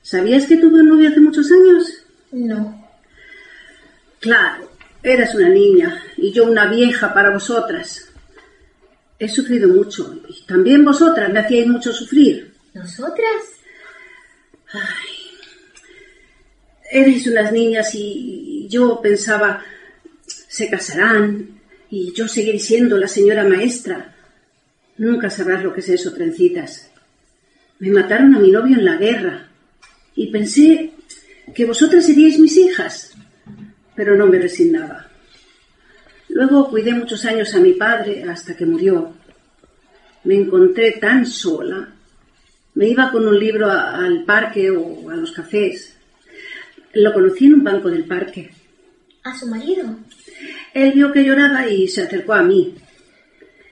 ¿Sabías que tuve un novio hace muchos años? No. Claro, eras una niña y yo una vieja para vosotras. He sufrido mucho y también vosotras me hacíais mucho sufrir. ¿Nosotras? Erais unas niñas y yo pensaba, se casarán y yo seguiré siendo la señora maestra. Nunca sabrás lo que es eso, trencitas. Me mataron a mi novio en la guerra y pensé que vosotras seríais mis hijas, pero no me resignaba. Luego cuidé muchos años a mi padre hasta que murió. Me encontré tan sola. Me iba con un libro a- al parque o a los cafés. Lo conocí en un banco del parque. ¿A su marido? Él vio que lloraba y se acercó a mí.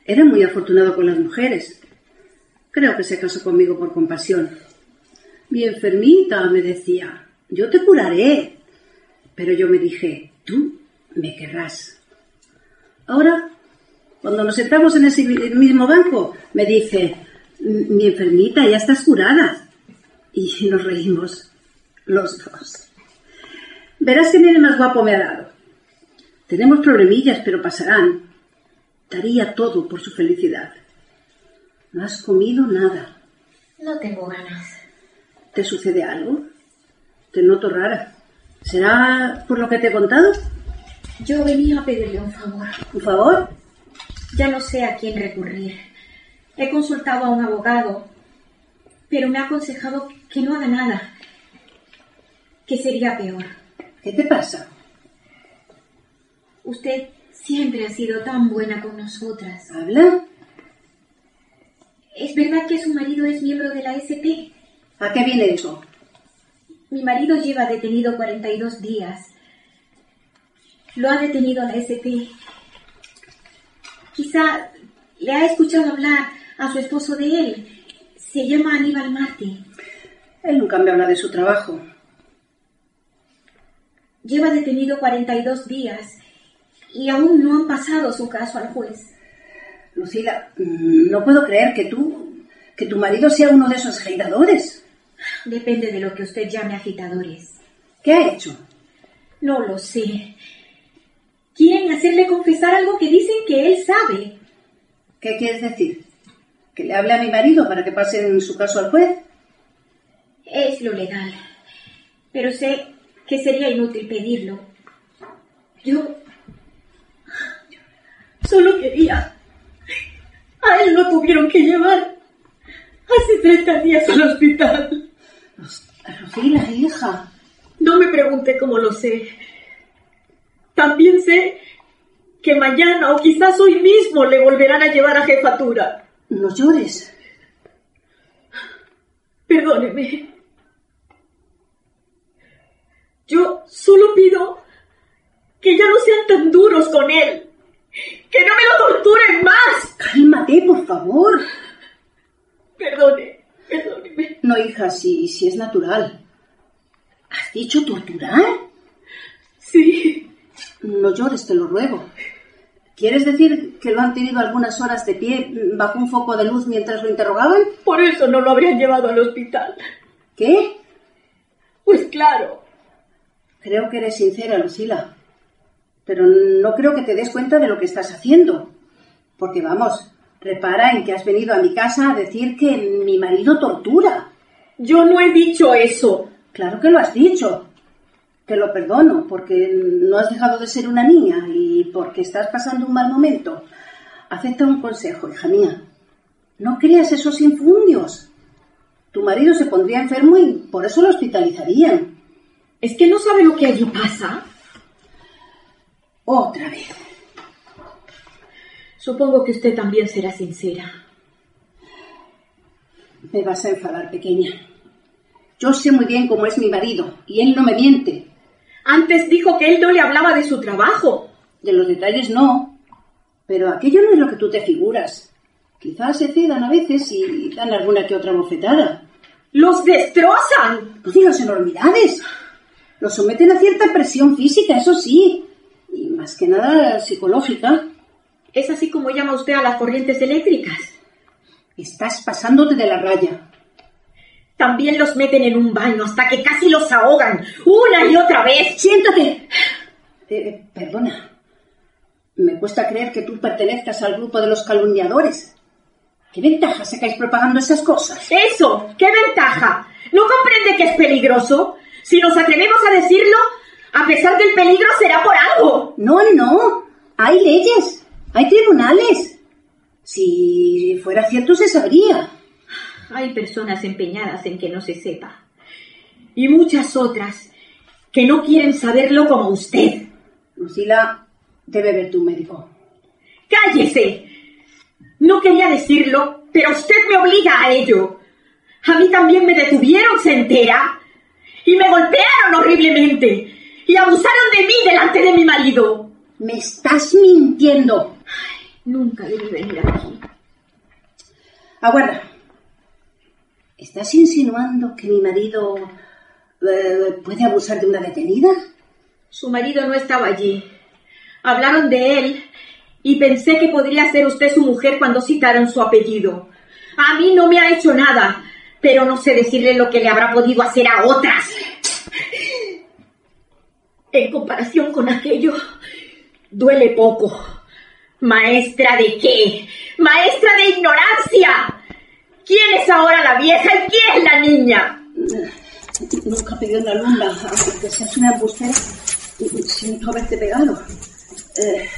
Era muy afortunado con las mujeres. Creo que se casó conmigo por compasión. Mi enfermita me decía, yo te curaré. Pero yo me dije, tú me querrás. Ahora, cuando nos sentamos en ese mismo banco, me dice, mi enfermita, ya estás curada. Y nos reímos, los dos. Verás que nene más guapo me ha dado. Tenemos problemillas, pero pasarán. Daría todo por su felicidad. No has comido nada. No tengo ganas. ¿Te sucede algo? Te noto rara. ¿Será por lo que te he contado? Yo venía a pedirle un favor. ¿Un favor? Ya no sé a quién recurrir. He consultado a un abogado, pero me ha aconsejado que no haga nada, que sería peor. ¿Qué te pasa? Usted siempre ha sido tan buena con nosotras. ¿Habla? ¿Es verdad que su marido es miembro de la SP? ¿A qué viene eso? Mi marido lleva detenido 42 días. Lo ha detenido la SP. Quizá le ha escuchado hablar a su esposo de él. Se llama Aníbal Martí. Él nunca me habla de su trabajo. lleva detenido 42 días y aún no han pasado su caso al juez. Lucila, mm, no puedo creer que tú, que tu marido sea uno de esos agitadores. Depende de lo que usted llame agitadores. ¿Qué ha hecho? No lo sé. Quieren hacerle confesar algo que dicen que él sabe. ¿Qué quieres decir? ¿Que le hable a mi marido para que pasen su caso al juez? Es lo legal. Pero sé que sería inútil pedirlo. Yo solo quería. A él lo tuvieron que llevar hace 30 días al hospital. Rosila, hija. No me pregunte cómo lo sé. También sé que mañana o quizás hoy mismo le volverán a llevar a jefatura. No llores. Perdóneme. Yo solo pido que ya no sean tan duros con él. Que no me lo torturen más. Cálmate, por favor. Perdone, perdóneme. No, hija, si, si es natural. ¿Has dicho torturar? Sí. No llores, te lo ruego. ¿Quieres decir que lo han tenido algunas horas de pie bajo un foco de luz mientras lo interrogaban? Por eso no lo habrían llevado al hospital. ¿Qué? Pues claro. Creo que eres sincera, Lucila. Pero no creo que te des cuenta de lo que estás haciendo. Porque vamos, repara en que has venido a mi casa a decir que mi marido tortura. Yo no he dicho eso. Claro que lo has dicho. Te lo perdono porque no has dejado de ser una niña y porque estás pasando un mal momento. Acepta un consejo, hija mía. No creas esos infundios. Tu marido se pondría enfermo y por eso lo hospitalizarían. ¿Es que no sabe lo que allí pasa? Otra vez. Supongo que usted también será sincera. Me vas a enfadar, pequeña. Yo sé muy bien cómo es mi marido y él no me miente. Antes dijo que él no le hablaba de su trabajo. De los detalles no. Pero aquello no es lo que tú te figuras. Quizás se cedan a veces y dan alguna que otra bofetada. ¡Los destrozan! No digas enormidades. Los someten a cierta presión física, eso sí. Y más que nada psicológica. ¿Es así como llama usted a las corrientes eléctricas? Estás pasándote de la raya. También los meten en un baño hasta que casi los ahogan, una y otra vez. Siéntate. Eh, perdona. Me cuesta creer que tú pertenezcas al grupo de los calumniadores. ¿Qué ventaja sacáis propagando esas cosas? Eso, ¿qué ventaja? ¿No comprende que es peligroso? Si nos atrevemos a decirlo, a pesar del peligro será por algo. No, no. Hay leyes. Hay tribunales. Si fuera cierto se sabría. Hay personas empeñadas en que no se sepa. Y muchas otras que no quieren saberlo como usted. Lucila, debe ver tu médico. ¡Cállese! No quería decirlo, pero usted me obliga a ello. A mí también me detuvieron, se entera. Y me golpearon horriblemente. Y abusaron de mí delante de mi marido. Me estás mintiendo. Ay, nunca debí venir aquí. Aguarda. ¿Estás insinuando que mi marido eh, puede abusar de una detenida? Su marido no estaba allí. Hablaron de él y pensé que podría ser usted su mujer cuando citaron su apellido. A mí no me ha hecho nada, pero no sé decirle lo que le habrá podido hacer a otras. En comparación con aquello, duele poco. ¿Maestra de qué? ¡Maestra de ignorancia! ¿Quién es ahora la vieja y quién es la niña? Nunca pedí una alumna, aunque seas una embustera. Siento haberte pegado. Eh,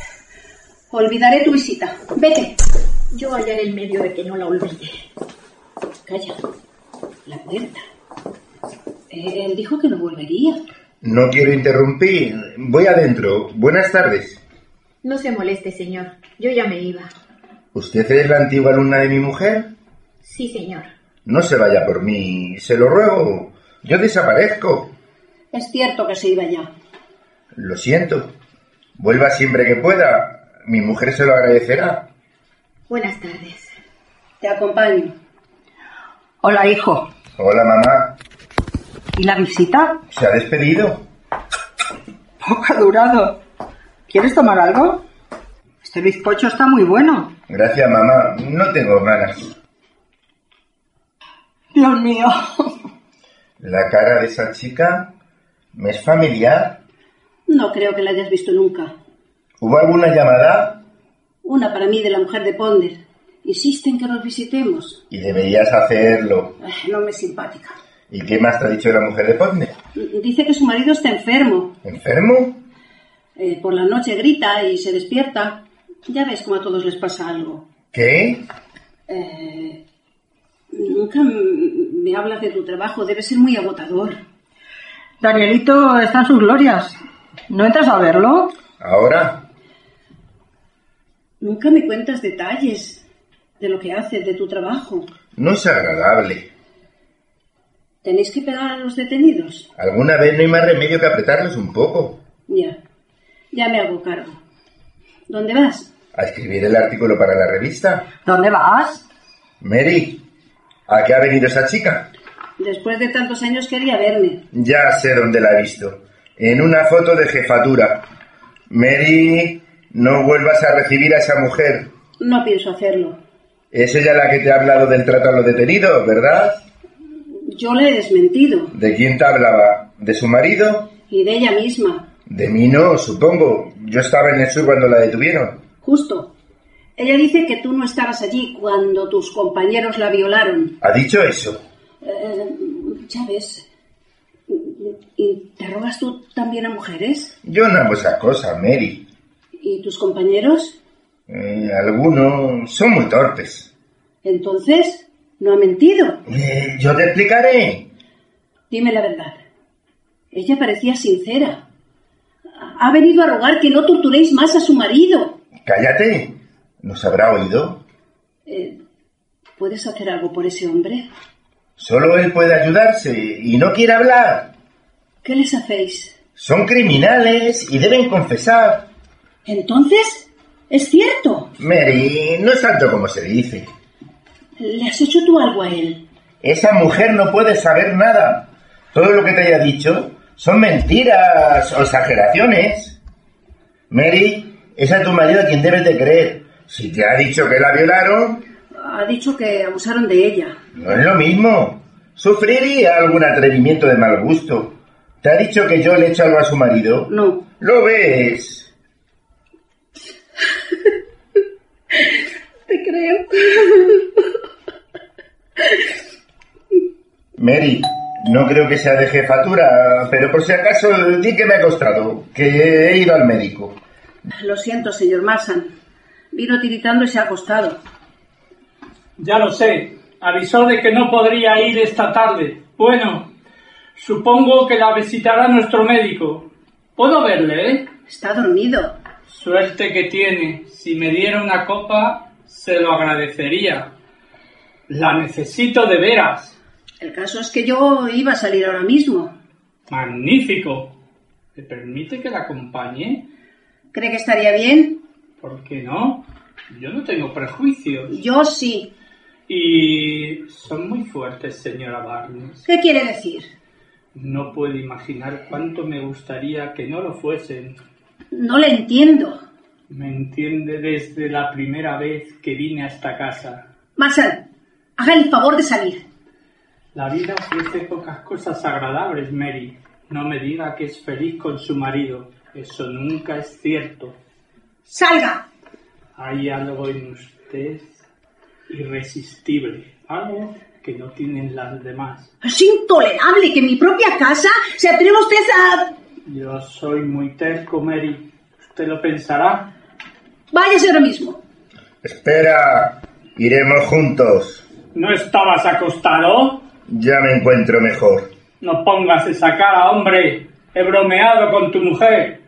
olvidaré tu visita. Vete. Yo hallaré el medio de que no la olvide. Calla. La puerta. Él dijo que no volvería. No quiero interrumpir. Voy adentro. Buenas tardes. No se moleste, señor. Yo ya me iba. ¿Usted es la antigua alumna de mi mujer? Sí, señor. No se vaya por mí. Se lo ruego. Yo desaparezco. Es cierto que se iba ya. Lo siento. Vuelva siempre que pueda. Mi mujer se lo agradecerá. Buenas tardes. Te acompaño. Hola, hijo. Hola, mamá. ¿Y la visita? ¿Se ha despedido? Poco ha durado. ¿Quieres tomar algo? Este bizcocho está muy bueno. Gracias, mamá. No tengo ganas. Dios mío. La cara de esa chica me es familiar. No creo que la hayas visto nunca. ¿Hubo alguna llamada? Una para mí de la mujer de Ponder. Insiste en que nos visitemos. Y deberías hacerlo. Ay, no me es simpática. ¿Y qué más te ha dicho la mujer de Ponder? Dice que su marido está enfermo. ¿Enfermo? Eh, por la noche grita y se despierta. Ya ves cómo a todos les pasa algo. ¿Qué? Eh, nunca m- me hablas de tu trabajo. Debe ser muy agotador. Danielito está en sus glorias. ¿No entras a verlo? ¿Ahora? Nunca me cuentas detalles de lo que haces, de tu trabajo. No es agradable. ¿Tenéis que pegar a los detenidos? Alguna vez no hay más remedio que apretarlos un poco. Ya. Ya me hago cargo. ¿Dónde vas? ¿A escribir el artículo para la revista? ¿Dónde vas? Mary, ¿a qué ha venido esa chica? Después de tantos años quería verme. Ya sé dónde la he visto. En una foto de jefatura. Mary, no vuelvas a recibir a esa mujer. No pienso hacerlo. Es ella la que te ha hablado del trato a los detenidos, ¿verdad? Yo le he desmentido. ¿De quién te hablaba? ¿De su marido? Y de ella misma. De mí no, supongo. Yo estaba en el sur cuando la detuvieron. Justo. Ella dice que tú no estabas allí cuando tus compañeros la violaron. ¿Ha dicho eso? Eh, ya ves. ¿Interrogas tú también a mujeres? Yo no hago esa cosa, Mary. ¿Y tus compañeros? Eh, algunos son muy torpes. Entonces, ¿no ha mentido? Eh, yo te explicaré. Dime la verdad. Ella parecía sincera. Ha venido a rogar que no torturéis más a su marido. Cállate. ¿Nos habrá oído? Eh, ¿Puedes hacer algo por ese hombre? Solo él puede ayudarse y no quiere hablar. ¿Qué les hacéis? Son criminales y deben confesar. Entonces, es cierto. Mary, no es tanto como se dice. ¿Le has hecho tú algo a él? Esa mujer no puede saber nada. Todo lo que te haya dicho son mentiras o exageraciones. Mary, es a tu marido a quien debes de creer. Si te ha dicho que la violaron, Ha dicho que abusaron de ella. no es lo mismo. Sufriría algún atrevimiento de mal gusto. ¿Te ha dicho que yo le he hecho algo a su marido? No. ¿Lo ves? Te creo. Mary, no creo que sea de jefatura, pero por si acaso di que me ha costado, que he ido al médico. Lo siento, señor Marsan. Vino tiritando y se ha acostado. Ya lo sé. Avisó de que no podría ir esta tarde. Bueno, supongo que la visitará nuestro médico. Puedo verle, ¿eh? Está dormido. Suerte que tiene. Si me diera una copa, se lo agradecería. La necesito de veras. El caso es que yo iba a salir ahora mismo. Magnífico. ¿Me permite que la acompañe? ¿Cree que estaría bien? ¿Por qué no? Yo no tengo prejuicios. Yo sí. Y son muy fuertes, señora Barnes. ¿Qué quiere decir? No puedo imaginar cuánto me gustaría que no lo fuesen. No le entiendo. Me entiende desde la primera vez que vine a esta casa. Marsan, haga el favor de salir. La vida ofrece pocas cosas agradables, Mary. No me diga que es feliz con su marido. Eso nunca es cierto. ¡Salga! Hay algo en usted irresistible. Algo que no tienen las demás. Es intolerable que en mi propia casa se atreva usted a... Yo soy muy terco, Mary. Usted lo pensará. Váyase ahora mismo. Espera, iremos juntos. ¿No estabas acostado? Ya me encuentro mejor. No pongas esa cara, hombre. He bromeado con tu mujer,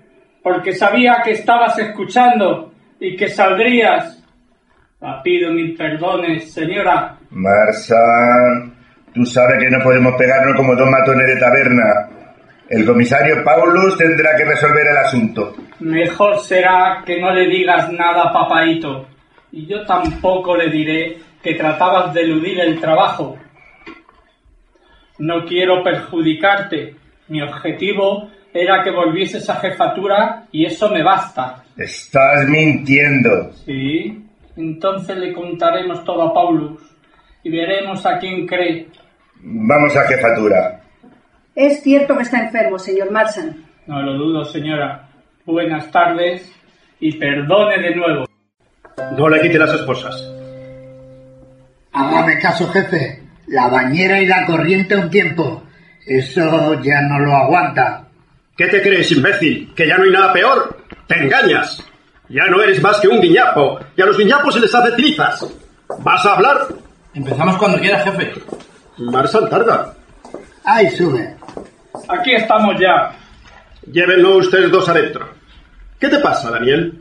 porque sabía que estabas escuchando y que saldrías. La pido mil perdones, señora. Marsan, tú sabes que no podemos pegarnos como dos matones de taberna. El comisario Paulus tendrá que resolver el asunto. Mejor será que no le digas nada, papaito. Y yo tampoco le diré que tratabas de eludir el trabajo. No quiero perjudicarte. Mi objetivo era que volvieses a jefatura y eso me basta. Estás mintiendo. Sí, entonces le contaremos todo a Paulus y veremos a quién cree. Vamos a jefatura. Es cierto que está enfermo, señor Marsan. No lo dudo, señora. Buenas tardes y perdone de nuevo. No le quite las esposas. Hágame caso, jefe. La bañera y la corriente un tiempo. Eso ya no lo aguanta. ¿Qué te crees, imbécil? ¿Que ya no hay nada peor? ¡Te engañas! Ya no eres más que un guiñapo, y a los guiñapos se les hace trizas. ¿Vas a hablar? Empezamos cuando quiera, jefe. Marsan tarda. ¡Ay, sube! Aquí estamos ya. Llévenlo ustedes dos adentro. ¿Qué te pasa, Daniel?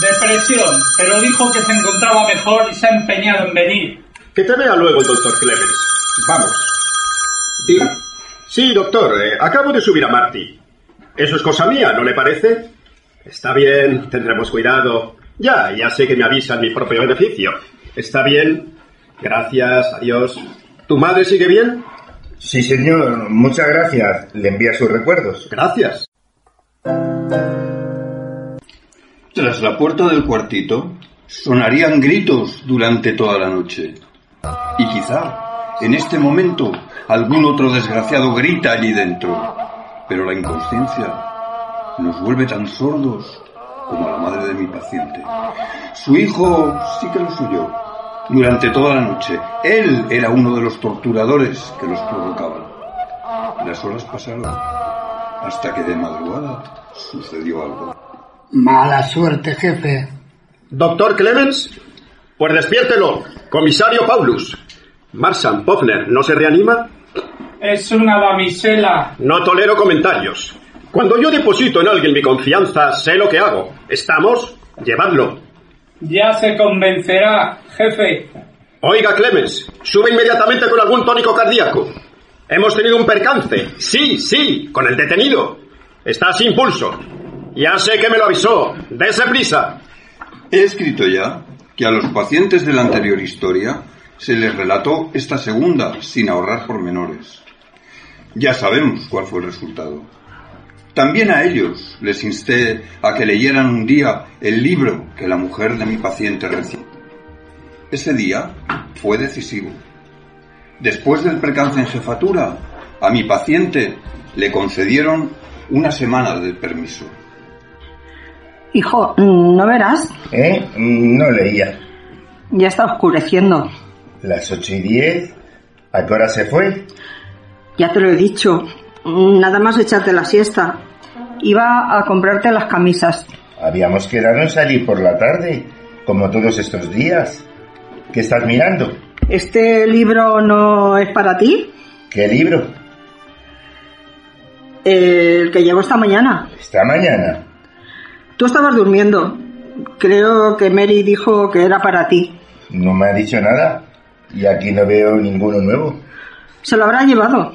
Depresión, pero dijo que se encontraba mejor y se ha empeñado en venir. Que te vea luego el doctor Clemens. Vamos. Diga. Sí, doctor, eh, acabo de subir a Marty. Eso es cosa mía, ¿no le parece? Está bien, tendremos cuidado. Ya, ya sé que me avisan mi propio beneficio. Está bien. Gracias, adiós. ¿Tu madre sigue bien? Sí, señor. Muchas gracias. Le envía sus recuerdos. Gracias. Tras la puerta del cuartito sonarían gritos durante toda la noche. Y quizá, en este momento, algún otro desgraciado grita allí dentro. Pero la inconsciencia nos vuelve tan sordos como a la madre de mi paciente. Su hijo sí que lo suyo. Durante toda la noche, él era uno de los torturadores que los provocaban. Las horas pasaron hasta que de madrugada sucedió algo. Mala suerte, jefe. Doctor Clemens, pues despiértelo. Comisario Paulus. Marsan Pofner, ¿no se reanima? Es una damisela. No tolero comentarios. Cuando yo deposito en alguien mi confianza, sé lo que hago. ¿Estamos? Llevadlo. Ya se convencerá, jefe. Oiga, Clemens, sube inmediatamente con algún tónico cardíaco. Hemos tenido un percance. Sí, sí, con el detenido. Está sin pulso. Ya sé que me lo avisó. Dese prisa. He escrito ya que a los pacientes de la anterior historia se les relató esta segunda sin ahorrar pormenores. Ya sabemos cuál fue el resultado. También a ellos les insté a que leyeran un día el libro que la mujer de mi paciente recibió. Ese día fue decisivo. Después del percance en jefatura, a mi paciente le concedieron una semana de permiso. Hijo, ¿no verás? ¿Eh? No leía. Ya está oscureciendo. Las ocho y diez. ¿A qué hora se fue? Ya te lo he dicho. Nada más echarte la siesta. Iba a comprarte las camisas. Habíamos quedado en salir por la tarde, como todos estos días. ¿Qué estás mirando? ¿Este libro no es para ti? ¿Qué libro? El que llegó esta mañana. ¿Esta mañana? Tú estabas durmiendo. Creo que Mary dijo que era para ti. No me ha dicho nada. Y aquí no veo ninguno nuevo. Se lo habrá llevado.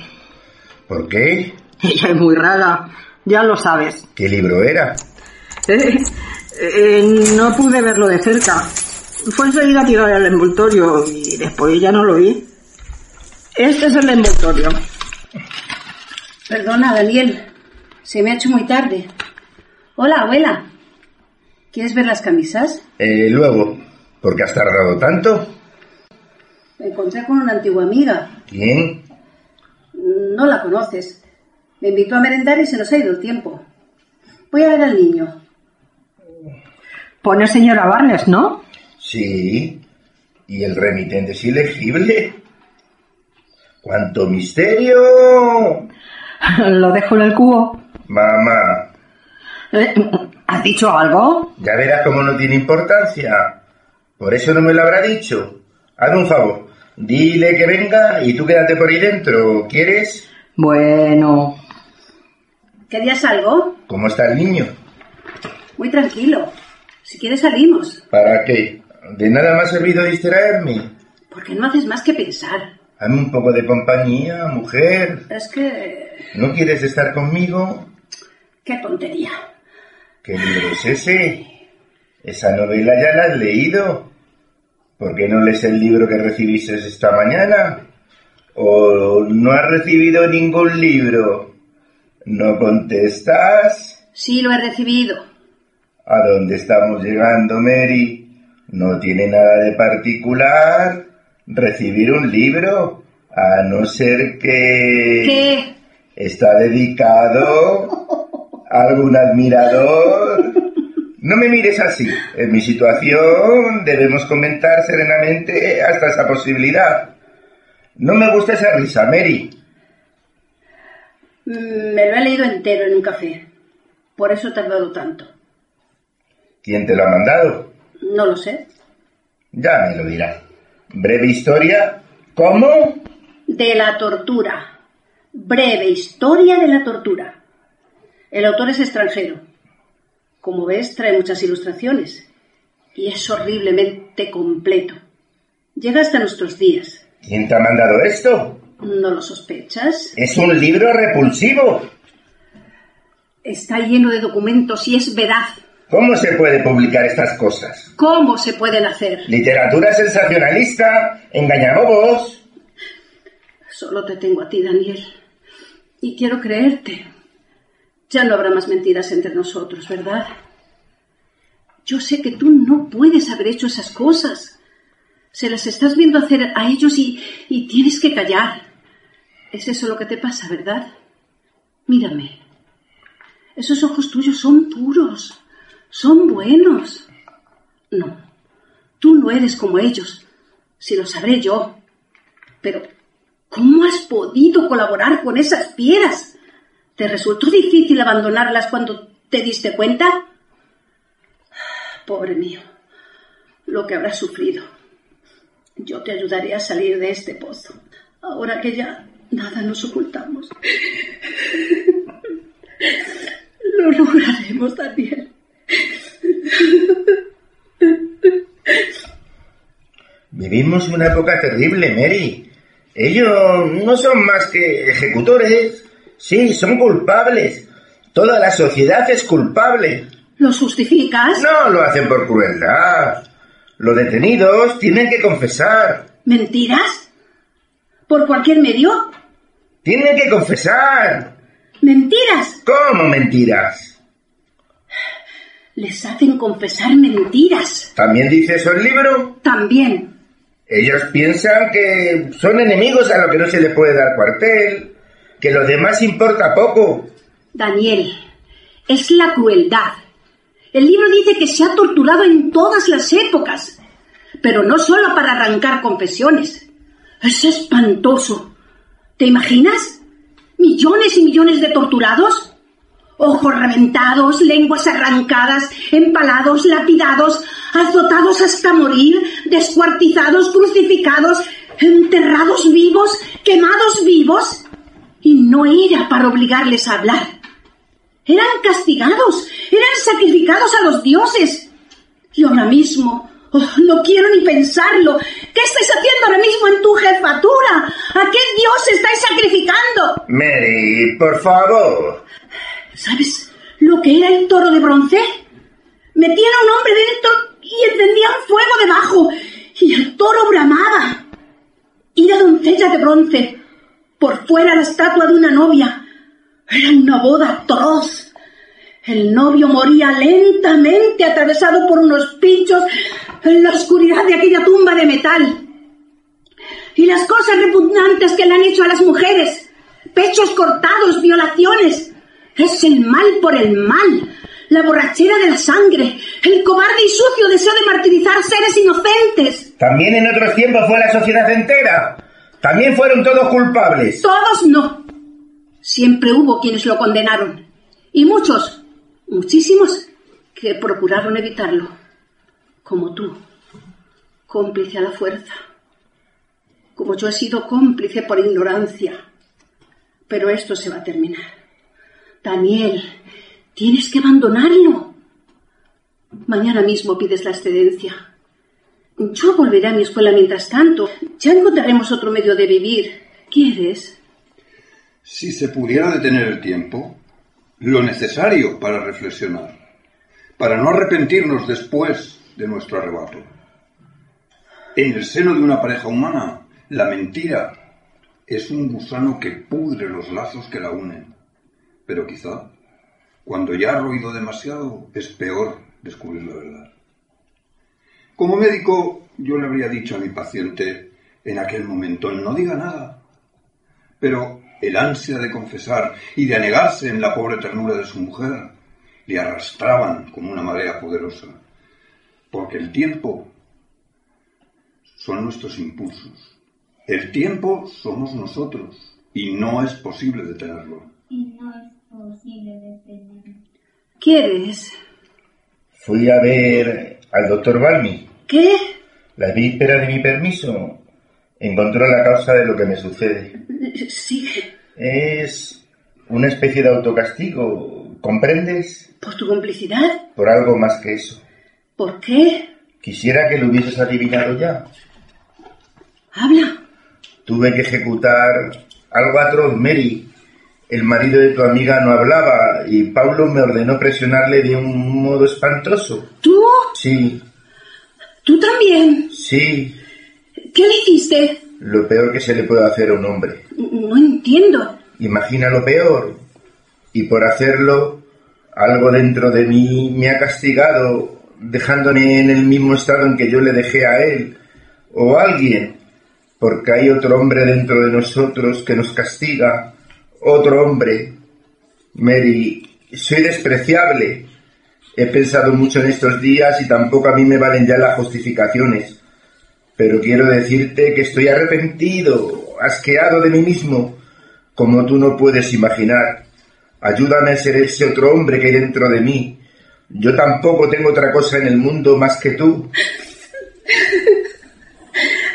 ¿Por qué? Ella es muy rara. Ya lo sabes. ¿Qué libro era? Eh, eh, no pude verlo de cerca. Fue enseguida a tirar el envoltorio y después ya no lo vi. Este es el envoltorio. Perdona, Daniel. Se me ha hecho muy tarde. Hola, abuela. ¿Quieres ver las camisas? Eh, luego. ¿Por qué has tardado tanto? Me encontré con una antigua amiga. ¿Quién? No la conoces. Me invitó a merendar y se nos ha ido el tiempo. Voy a ver al niño. Pone señora Barnes, ¿no? Sí. ¿Y el remitente es ilegible? ¡Cuánto misterio! Lo dejo en el cubo. Mamá. Eh, ¿Has dicho algo? Ya verás cómo no tiene importancia. Por eso no me lo habrá dicho. Hazme un favor. Dile que venga y tú quédate por ahí dentro. ¿Quieres? Bueno. ¿Querías algo? ¿Cómo está el niño? Muy tranquilo. Si quieres salimos. ¿Para qué? ¿De nada me ha servido distraerme? Porque no haces más que pensar. Hazme un poco de compañía, mujer. Es que... ¿No quieres estar conmigo? Qué tontería. ¿Qué libro es ese? ¿Esa novela ya la has leído? ¿Por qué no lees el libro que recibiste esta mañana? ¿O no has recibido ningún libro? ¿No contestas? Sí, lo he recibido. ¿A dónde estamos llegando, Mary? ¿No tiene nada de particular recibir un libro? A no ser que... ¿Qué? ¿Está dedicado a algún admirador? No me mires así. En mi situación debemos comentar serenamente hasta esa posibilidad. No me gusta esa risa, Mary. Mm, Me lo he leído entero en un café. Por eso he tardado tanto. ¿Quién te lo ha mandado? No lo sé. Ya me lo dirá. Breve historia. ¿Cómo? De la tortura. Breve historia de la tortura. El autor es extranjero. Como ves, trae muchas ilustraciones. Y es horriblemente completo. Llega hasta nuestros días. ¿Quién te ha mandado esto? ¿No lo sospechas? Es un libro repulsivo. Está lleno de documentos y es veraz. ¿Cómo se puede publicar estas cosas? ¿Cómo se pueden hacer? Literatura sensacionalista, engañabobos. Solo te tengo a ti, Daniel. Y quiero creerte. Ya no habrá más mentiras entre nosotros, ¿verdad? Yo sé que tú no puedes haber hecho esas cosas. Se las estás viendo hacer a ellos y, tienes que callar. Es eso lo que te pasa, ¿verdad? Mírame. Esos ojos tuyos son puros. Son buenos. No. Tú no eres como ellos. Si lo sabré yo. Pero, ¿cómo has podido colaborar con esas fieras? ¿Te resultó difícil abandonarlas cuando te diste cuenta? Pobre mío, lo que habrás sufrido. Yo te ayudaré a salir de este pozo, ahora que ya nada nos ocultamos. Lo lograremos, Daniel. Vivimos una época terrible, Mary. Ellos no son más que ejecutores. Sí, son culpables. Toda la sociedad es culpable. ¿Los justificas? No lo hacen por crueldad. Los detenidos tienen que confesar. ¿Mentiras? ¿Por cualquier medio? Tienen que confesar. ¿Mentiras? ¿Cómo mentiras? Les hacen confesar mentiras. ¿También dice eso el libro? También. Ellos piensan que son enemigos a lo que no se les puede dar cuartel, que lo demás importa poco. Daniel, es la crueldad. El libro dice que se ha torturado en todas las épocas, pero no solo para arrancar confesiones. Es espantoso. ¿Te imaginas? ¿Millones y millones de torturados? Ojos reventados, lenguas arrancadas, empalados, lapidados, azotados hasta morir, descuartizados, crucificados, enterrados vivos, quemados vivos. Y no era para obligarles a hablar. Eran castigados, eran sacrificados a los dioses. Y ahora mismo, oh, no quiero ni pensarlo. ¿Qué estáis haciendo ahora mismo en tu jefatura? ¿A qué dios estáis sacrificando? Mary, por favor. ¿Sabes lo que era el toro de bronce? Metían a un hombre dentro y encendían fuego debajo. Y el toro bramaba. Y la doncella de bronce. Por fuera la estatua de una novia. Era una boda atroz. El novio moría lentamente atravesado por unos pinchos en la oscuridad de aquella tumba de metal. Y las cosas repugnantes que le han hecho a las mujeres. Pechos cortados, violaciones. Es el mal por el mal. La borrachera de la sangre. El cobarde y sucio deseo de martirizar seres inocentes. También en otros tiempos fue la sociedad entera. También fueron todos culpables. Todos no. Siempre hubo quienes lo condenaron. Y muchos, muchísimos, que procuraron evitarlo. Como tú, cómplice a la fuerza. Como yo he sido cómplice por ignorancia. Pero esto se va a terminar. Daniel, tienes que abandonarlo. Mañana mismo pides la excedencia. Yo volveré a mi escuela mientras tanto. Ya encontraremos otro medio de vivir. ¿Quieres? Si se pudiera detener el tiempo, lo necesario para reflexionar, para no arrepentirnos después de nuestro arrebato. En el seno de una pareja humana, la mentira es un gusano que pudre los lazos que la unen, pero quizá cuando ya ha roído demasiado es peor descubrir la verdad. Como médico, yo le habría dicho a mi paciente en aquel momento, no diga nada. Pero el ansia de confesar y de anegarse en la pobre ternura de su mujer le arrastraban como una marea poderosa. Porque el tiempo son nuestros impulsos. El tiempo somos nosotros y no es posible detenerlo. Y no es posible detenerlo. ¿Quieres? Fui a ver al doctor Balmi. ¿Qué? La víspera de mi permiso encontró la causa de lo que me sucede. Sigue. Es una especie de autocastigo, ¿comprendes? ¿Por tu complicidad? Por algo más que eso. ¿Por qué? Quisiera que lo hubieses adivinado ya. Habla. Tuve que ejecutar algo atroz, Mary. El marido de tu amiga no hablaba y Paulo me ordenó presionarle de un modo espantoso. ¿Tú? Sí, ¿Tú también? sí, ¿Qué le hiciste? lo peor que se le puede hacer a un hombre. No entiendo. Imagina lo peor. Y por hacerlo, algo dentro de mí me ha castigado, dejándome en el mismo estado en que yo le dejé a él, o a alguien, porque hay otro hombre dentro de nosotros que nos castiga, otro hombre. Mary, soy despreciable. He pensado mucho en estos días y tampoco a mí me valen ya las justificaciones. Pero quiero decirte que estoy arrepentido, asqueado de mí mismo, como tú no puedes imaginar. Ayúdame a ser ese otro hombre que hay dentro de mí. Yo tampoco tengo otra cosa en el mundo más que tú.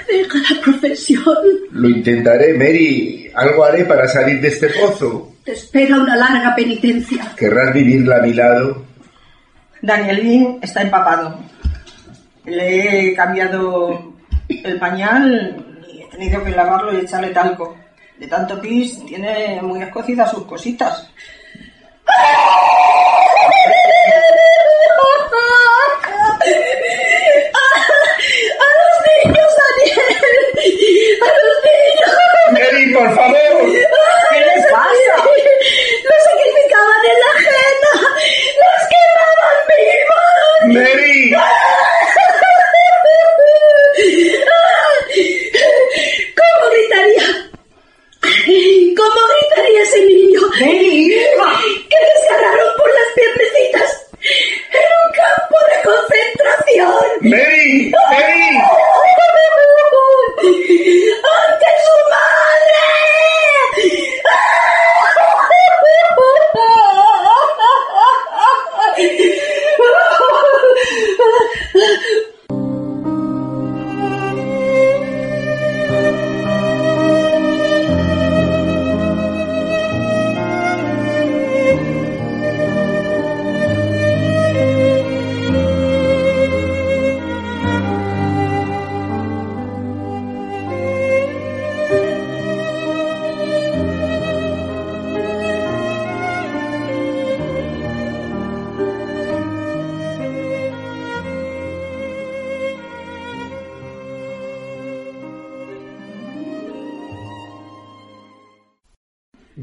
Deja la profesión. Lo intentaré, Mary. Algo haré para salir de este pozo. Te espera una larga penitencia. ¿Querrás vivirla a mi lado? Danielín está empapado. Le he cambiado el pañal y he tenido que lavarlo y echarle talco. De tanto pis tiene muy escocidas sus cositas. ¡A los niños, Daniel! ¡A los niños! Mary, por favor. ¿Qué les pasa? ¡Los sacrificaban en la ajena! ¡Los vivos! Mary. ¿Cómo gritaría? ¿Cómo gritaría ese niño? ¡Mary! Que desgarraron por las piernecitas en un campo de concentración. Mary. Mary.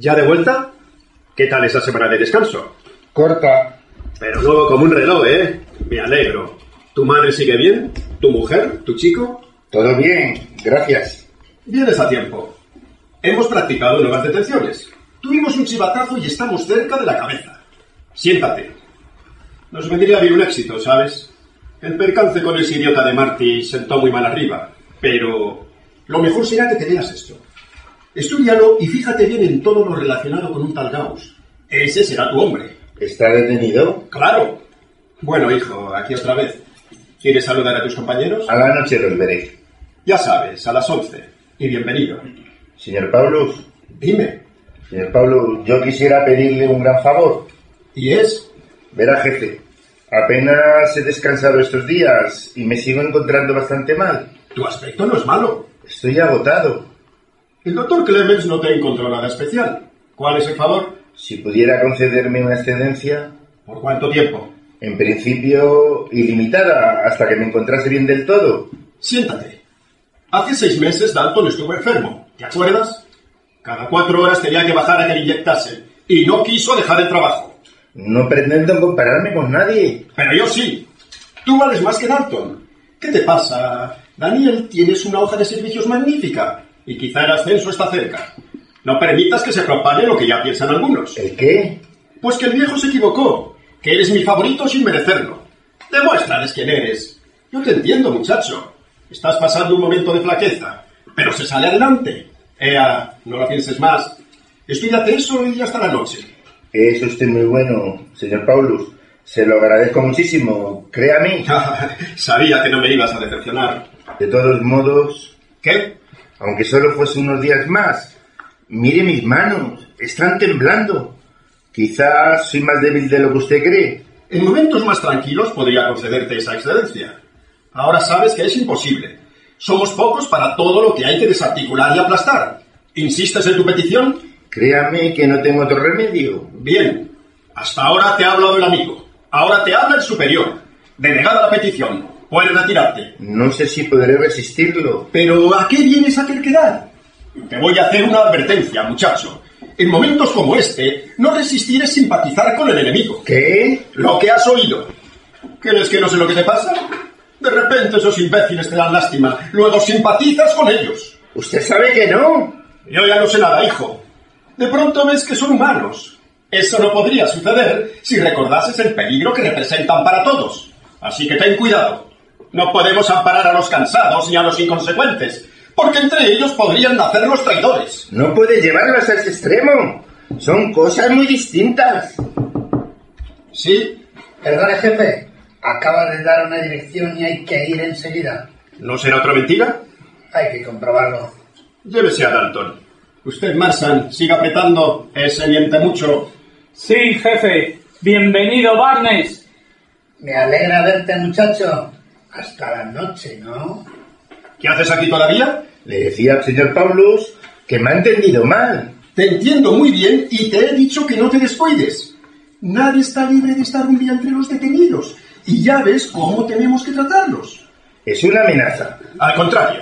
¿Ya de vuelta? ¿Qué tal esa semana de descanso? Corta. Pero luego como un reloj, ¿eh? Me alegro. ¿Tu madre sigue bien? ¿Tu mujer? ¿Tu chico? Todo bien, gracias. Vienes a tiempo. Hemos practicado nuevas detenciones. Tuvimos un chivatazo y estamos cerca de la cabeza. Siéntate. Nos vendría bien un éxito, ¿sabes? El percance con ese idiota de Marty sentó muy mal arriba. Pero lo mejor será que te leas esto. Estúdialo y fíjate bien en todo lo relacionado con un tal Gauss. Ese será tu hombre. ¿Está detenido? Claro. Bueno, hijo, aquí otra vez. ¿Quieres saludar a tus compañeros? A la noche los veré. Ya sabes, a las 11. Y bienvenido. Señor Paulus. Dime. Señor Paulus, yo quisiera pedirle un gran favor. ¿Y es? Verá, jefe. Apenas he descansado estos días y me sigo encontrando bastante mal. Tu aspecto no es malo. Estoy agotado. El doctor Clemens no te encontró nada especial. ¿Cuál es el favor? Si pudiera concederme una excedencia. ¿Por cuánto tiempo? En principio, ilimitada, hasta que me encontrase bien del todo. Siéntate. Hace seis meses Dalton estuvo enfermo. ¿Te acuerdas? Cada cuatro horas tenía que bajar a que le inyectasen. y no quiso dejar el trabajo. No pretendo compararme con nadie. Pero yo sí. Tú vales más que Dalton. ¿Qué te pasa? Daniel, tienes una hoja de servicios magnífica y quizá el ascenso está cerca. No permitas que se propague lo que ya piensan algunos. ¿El qué? Pues que el viejo se equivocó, que eres mi favorito sin merecerlo. Demuéstrales quién eres. Yo te entiendo, muchacho. Estás pasando un momento de flaqueza, pero se sale adelante. Ea, no lo pienses más. Estudiate eso y hasta la noche. Es usted muy bueno, señor Paulus. Se lo agradezco muchísimo, créame. Sabía que no me ibas a decepcionar. De todos modos... ¿Qué? Aunque solo fuese unos días más. Mire mis manos, están temblando. Quizás soy más débil de lo que usted cree. En momentos más tranquilos podría concederte esa excelencia. Ahora sabes que es imposible. Somos pocos para todo lo que hay que desarticular y aplastar. ¿Insistes en tu petición? Créame que no tengo otro remedio. Bien. Hasta ahora te ha hablado el amigo. Ahora te habla el superior. Denegada la petición. Puedes retirarte. No sé si podré resistirlo. Pero ¿a qué vienes a terquedad? Te voy a hacer una advertencia, muchacho. En momentos como este, no resistir es simpatizar con el enemigo. ¿Qué? Lo que has oído. ¿Crees que no sé lo que te pasa? De repente esos imbéciles te dan lástima. Luego simpatizas con ellos. Usted sabe que no. Yo ya no sé nada, hijo. De pronto ves que son humanos. Eso no podría suceder si recordases el peligro que representan para todos. Así que ten cuidado. No podemos amparar a los cansados ni a los inconsecuentes, porque entre ellos podrían nacer los traidores. No puedes llevarlos a ese extremo. Son cosas muy distintas. Sí. Perdone, jefe. Acaba de dar una dirección y hay que ir enseguida. ¿No será otra mentira? Hay que comprobarlo. Llévese a Dalton. Usted, Marsan, siga apretando. Ese miente mucho. Sí, jefe. Bienvenido, Barnes. Me alegra verte, muchacho. Hasta la noche, ¿no? ¿Qué haces aquí todavía? Le decía al señor Paulus que me ha entendido mal. Te entiendo muy bien y te he dicho que no te descuides. Nadie está libre de estar un día entre los detenidos. Y ya ves cómo tenemos que tratarlos. Es una amenaza. Al contrario,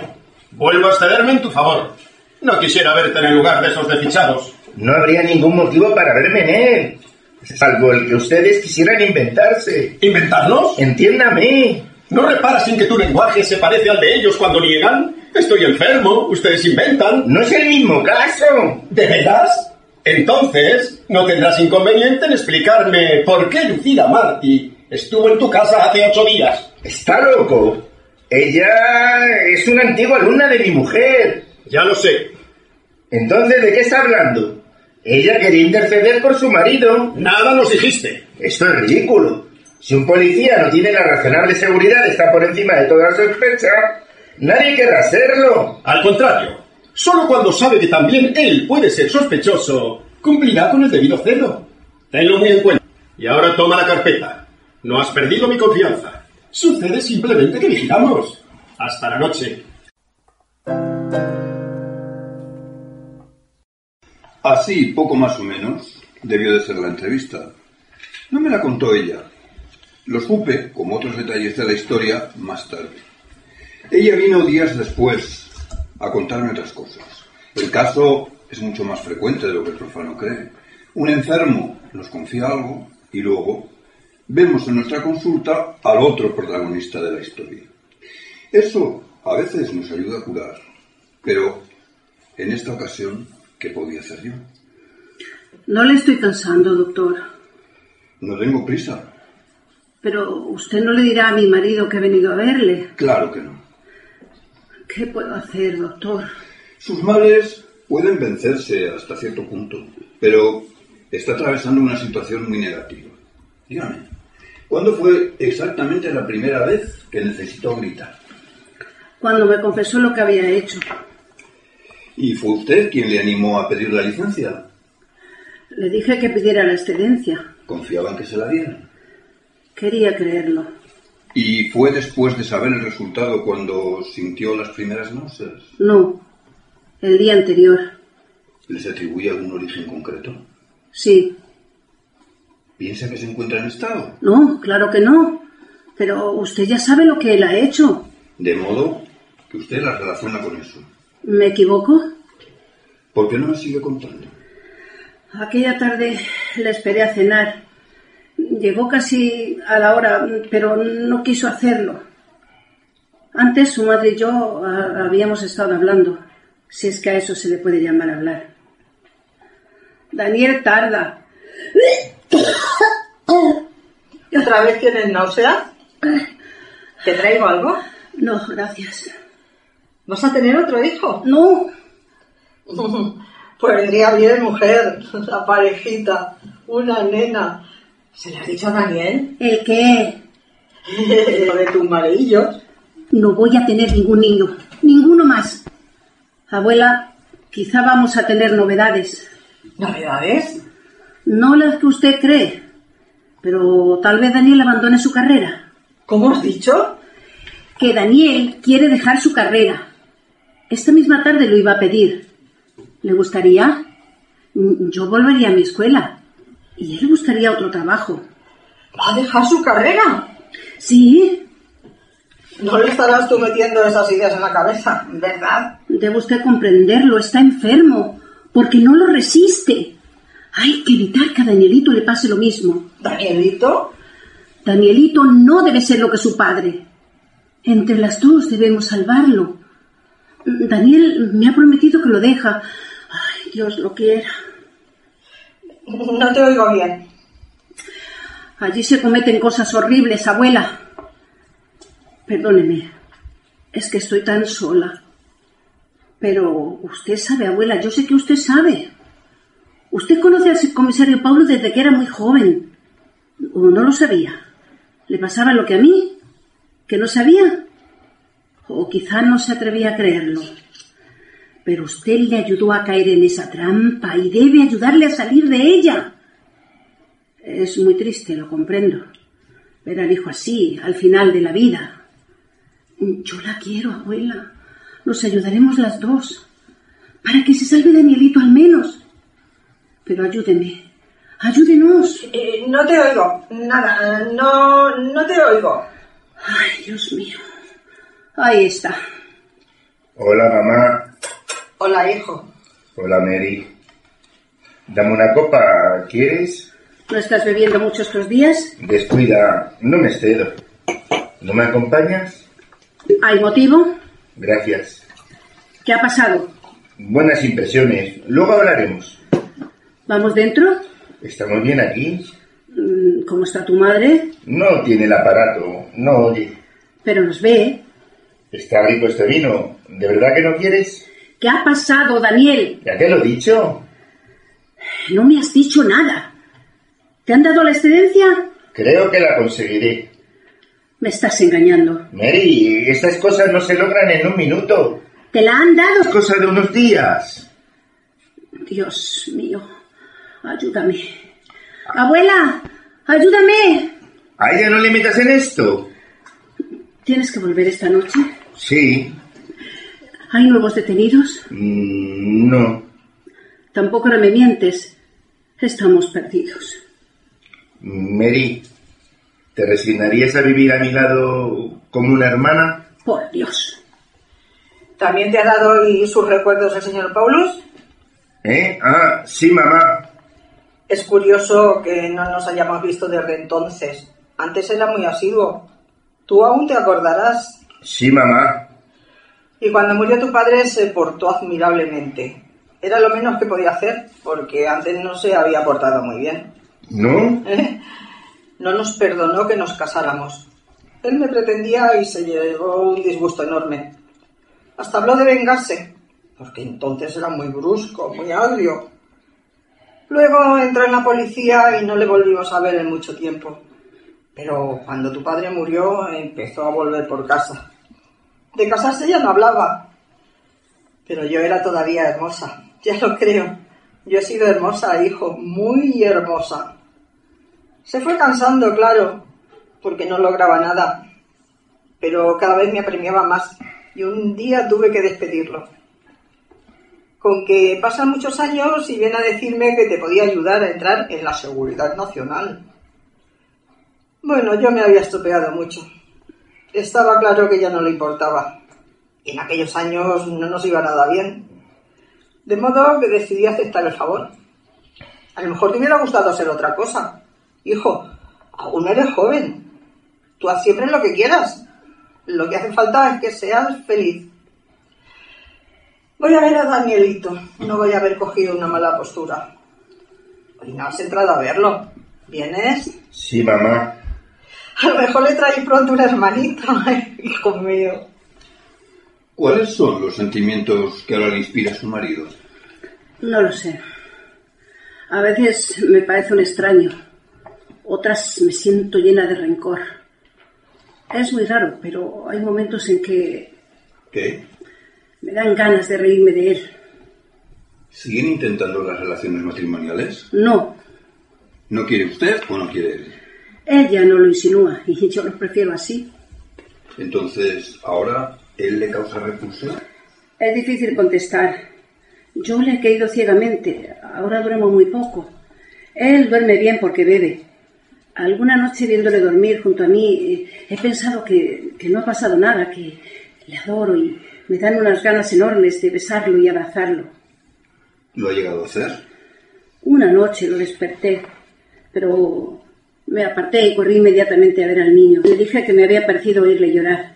vuelvo a cederme en tu favor. No quisiera verte en el lugar de esos desfichados. No habría ningún motivo para verme en él. Salvo el que ustedes quisieran inventarse. ¿Inventarnos? Entiéndame. ¿No reparas en que tu lenguaje se parece al de ellos cuando niegan? Estoy enfermo, ustedes inventan. No es el mismo caso. ¿De veras? Entonces, no tendrás inconveniente en explicarme por qué Lucila Marty estuvo en tu casa hace ocho días. Está loco. Ella es una antigua alumna de mi mujer. Ya lo sé. Entonces, ¿de qué está hablando? Ella quería interceder por su marido. Nada nos dijiste. Esto es ridículo. Si un policía no tiene la razonable seguridad de estar por encima de toda sospecha, nadie querrá hacerlo. Al contrario, solo cuando sabe que también él puede ser sospechoso, cumplirá con el debido celo. Tenlo muy en cuenta. Y ahora toma la carpeta. No has perdido mi confianza. Sucede simplemente que vigilamos. Hasta la noche. Así, poco más o menos, debió de ser la entrevista. No me la contó ella. Lo supe, como otros detalles de la historia, más tarde. Ella vino días después a contarme otras cosas. El caso es mucho más frecuente de lo que el profano cree. Un enfermo nos confía algo y luego vemos en nuestra consulta al otro protagonista de la historia. Eso a veces nos ayuda a curar, pero en esta ocasión, ¿qué podía hacer yo? No le estoy cansando, doctor. No tengo prisa. Pero usted no le dirá a mi marido que he venido a verle. Claro que no. ¿Qué puedo hacer, doctor? Sus males pueden vencerse hasta cierto punto, pero está atravesando una situación muy negativa. Dígame, ¿cuándo fue exactamente la primera vez que necesitó gritar? Cuando me confesó lo que había hecho. ¿Y fue usted quien le animó a pedir la licencia? Le dije que pidiera la excedencia. ¿Confiaba en que se la dieran? Quería creerlo. ¿Y fue después de saber el resultado cuando sintió las primeras náuseas? No, el día anterior. ¿Les atribuye algún origen concreto? Sí. ¿Piensa que se encuentra en estado? No, claro que no. Pero usted ya sabe lo que él ha hecho. De modo que usted la relaciona con eso. ¿Me equivoco? ¿Por qué no me sigue contando? Aquella tarde le esperé a cenar. Llegó casi a la hora, pero no quiso hacerlo. Antes su madre y yo ah, habíamos estado hablando, si es que a eso se le puede llamar hablar. Daniel tarda. ¿Y otra vez tienes náusea? ¿Te traigo algo? No, gracias. ¿Vas a tener otro hijo? No. Pues vendría bien, mujer, la parejita, una nena. ¿Se le has dicho a Daniel? ¿El qué? Lo de tus marillos. No voy a tener ningún niño, ninguno más. Abuela, quizá vamos a tener novedades. ¿Novedades? No las que usted cree, pero tal vez Daniel abandone su carrera. ¿Cómo has dicho? Que Daniel quiere dejar su carrera. Esta misma tarde lo iba a pedir. ¿Le gustaría? Mm, Yo volvería a mi escuela. Y él buscaría otro trabajo. ¿Va a dejar su carrera? Sí, No le estarás tú metiendo esas ideas en la cabeza, ¿verdad? debe usted comprenderlo. Está enfermo. Porque no lo resiste. Hay que evitar que a Danielito le pase lo mismo. ¿Danielito? Danielito no debe ser lo que su padre. Entre las dos debemos salvarlo. Daniel me ha prometido que lo deja. Ay, Dios lo quiera. No te oigo bien. Allí se cometen cosas horribles, abuela. Perdóneme. Es que estoy tan sola. Pero usted sabe, abuela, yo sé que usted sabe. Usted conoce al comisario Paulo desde que era muy joven. ¿O no lo sabía? ¿Le pasaba lo que a mí? ¿Que no sabía? O quizá no se atrevía a creerlo. Pero usted le ayudó a caer en esa trampa y debe ayudarle a salir de ella. Es muy triste, lo comprendo. Ver al hijo así, al final de la vida. Yo la quiero, abuela. Nos ayudaremos las dos. Para que se salve Danielito al menos. Pero ayúdeme. Ayúdenos. Eh, no te oigo. Nada, no, no te oigo. Ay, Dios mío. Ahí está. Hola, mamá. Hola, hijo. Hola, Mary. Dame una copa, ¿quieres? ¿No estás bebiendo mucho estos días? Descuida, no me excedo. ¿No me acompañas? ¿Hay motivo? Gracias. ¿Qué ha pasado? Buenas impresiones. Luego hablaremos. ¿Vamos dentro? ¿Estamos bien aquí? Mm, ¿Cómo está tu madre? No tiene el aparato, no oye. Pero nos ve. Está rico este vino. ¿De verdad que no quieres? ¿Qué ha pasado, Daniel? Ya te lo he dicho. No me has dicho nada. ¿Te han dado la excedencia? Creo que la conseguiré. Me estás engañando. Mary, estas cosas no se logran en un minuto. ¿Te la han dado? Es cosa de unos días. Dios mío. Ayúdame. Abuela, ayúdame. A ella no le metas en esto. ¿Tienes que volver esta noche? Sí. ¿Hay nuevos detenidos? Mm, no. Tampoco ahora me mientes. Estamos perdidos. Mary, ¿te resignarías a vivir a mi lado como una hermana? Por Dios. ¿También te ha dado hoy sus recuerdos el señor Paulus? ¿Eh? Ah, sí, mamá. Es curioso que no nos hayamos visto desde entonces. Antes era muy asiduo. Tú aún te acordarás. Sí, mamá. Y cuando murió tu padre se portó admirablemente. Era lo menos que podía hacer, porque antes no se había portado muy bien. ¿No? ¿Eh? No nos perdonó que nos casáramos. Él me pretendía y se llevó un disgusto enorme. Hasta habló de vengarse, porque entonces era muy brusco, muy agrio. Luego entró en la policía y no le volvimos a ver en mucho tiempo. Pero cuando tu padre murió empezó a volver por casa. De casarse ya no hablaba. Pero yo era todavía hermosa, ya lo creo. Yo he sido hermosa, hijo, muy hermosa. Se fue cansando, claro, porque no lograba nada. Pero cada vez me apremiaba más y un día tuve que despedirlo. Con que pasan muchos años y viene a decirme que te podía ayudar a entrar en la seguridad nacional. Bueno, yo me había estropeado mucho. Estaba claro que ya no le importaba. En aquellos años no nos iba nada bien. De modo que decidí aceptar el favor. A lo mejor te hubiera gustado hacer otra cosa. Hijo, aún eres joven. Tú haz siempre lo que quieras. Lo que hace falta es que seas feliz. Voy a ver a Danielito. No voy a haber cogido una mala postura. Hoy no has entrado a verlo. ¿Vienes? Sí, mamá. A lo mejor le traí pronto una hermanita, Ay, hijo mío. ¿Cuáles son los sentimientos que ahora le inspira a su marido? No lo sé. A veces me parece un extraño. Otras me siento llena de rencor. Es muy raro, pero hay momentos en que ¿Qué? me dan ganas de reírme de él. ¿Siguen intentando las relaciones matrimoniales? No, ¿No quiere usted o no quiere él? Ella no lo insinúa y yo lo prefiero así. Entonces, ¿ahora él le causa repulsión? Es difícil contestar. Yo le he caído ciegamente. Ahora duermo muy poco. Él duerme bien porque bebe. Alguna noche viéndole dormir junto a mí, eh, he pensado que, que no ha pasado nada, que le adoro y me dan unas ganas enormes de besarlo y abrazarlo. ¿Lo ha llegado a hacer? Una noche lo desperté, pero me aparté y corrí inmediatamente a ver al niño. Le dije que me había parecido oírle llorar.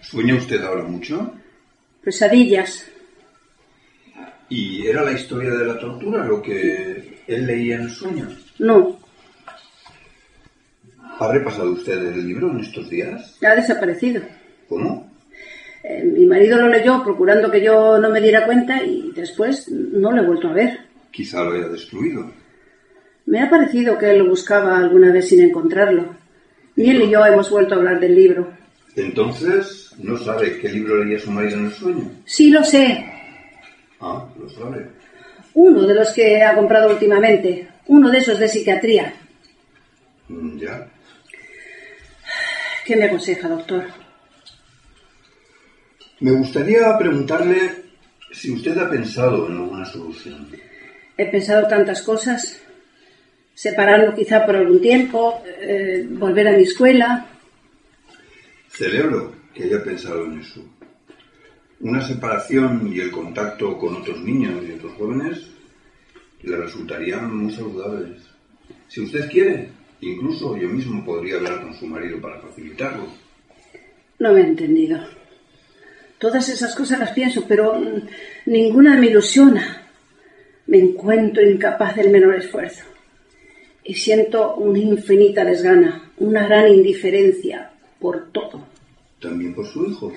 ¿Sueña usted ahora mucho? Pesadillas. ¿Y era la historia de la tortura lo que él leía en el sueño? No, ¿Ha repasado usted el libro en estos días? ha desaparecido. ¿Cómo? Eh, mi marido lo leyó procurando que yo no me diera cuenta y después no lo he vuelto a ver. Quizá lo haya destruido. Me ha parecido que él lo buscaba alguna vez sin encontrarlo. Ni él y yo hemos vuelto a hablar del libro. Entonces, ¿no sabe qué libro leía su marido en el sueño? Sí lo sé. Ah, lo sabe. Uno de los que ha comprado últimamente. Uno de esos de psiquiatría. Mm, Ya. ¿Qué me aconseja, doctor? Me gustaría preguntarle si usted ha pensado en alguna solución. He pensado tantas cosas. Separarlo quizá por algún tiempo, eh, volver a mi escuela. Celebro que haya pensado en eso. Una separación y el contacto con otros niños y otros jóvenes le resultarían muy saludables. Si usted quiere, incluso yo mismo podría hablar con su marido para facilitarlo. No me ha entendido. Todas esas cosas las pienso, pero mm, ninguna me ilusiona. Me encuentro incapaz del menor esfuerzo. Y siento una infinita desgana, una gran indiferencia por todo. También por su hijo.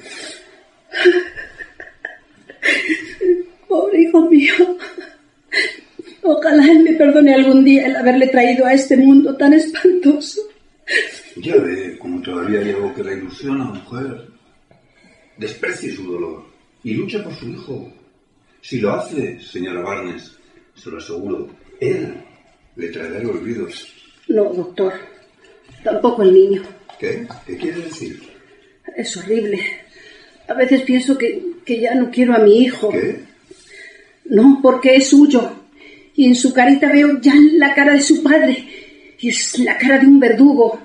Pobre hijo mío. Ojalá él me perdone algún día el haberle traído a este mundo tan espantoso. Ya ve como todavía hay algo que la ilusiona, mujer. Desprecie su dolor y lucha por su hijo. Si lo hace, señora Barnes, se lo aseguro, él le traerá el olvido. No, doctor. Tampoco el niño. ¿Qué? ¿Qué quiere decir? Es horrible. A veces pienso que, que ya no quiero a mi hijo. ¿Qué? No, porque es suyo. Y en su carita veo ya la cara de su padre. Y es la cara de un verdugo.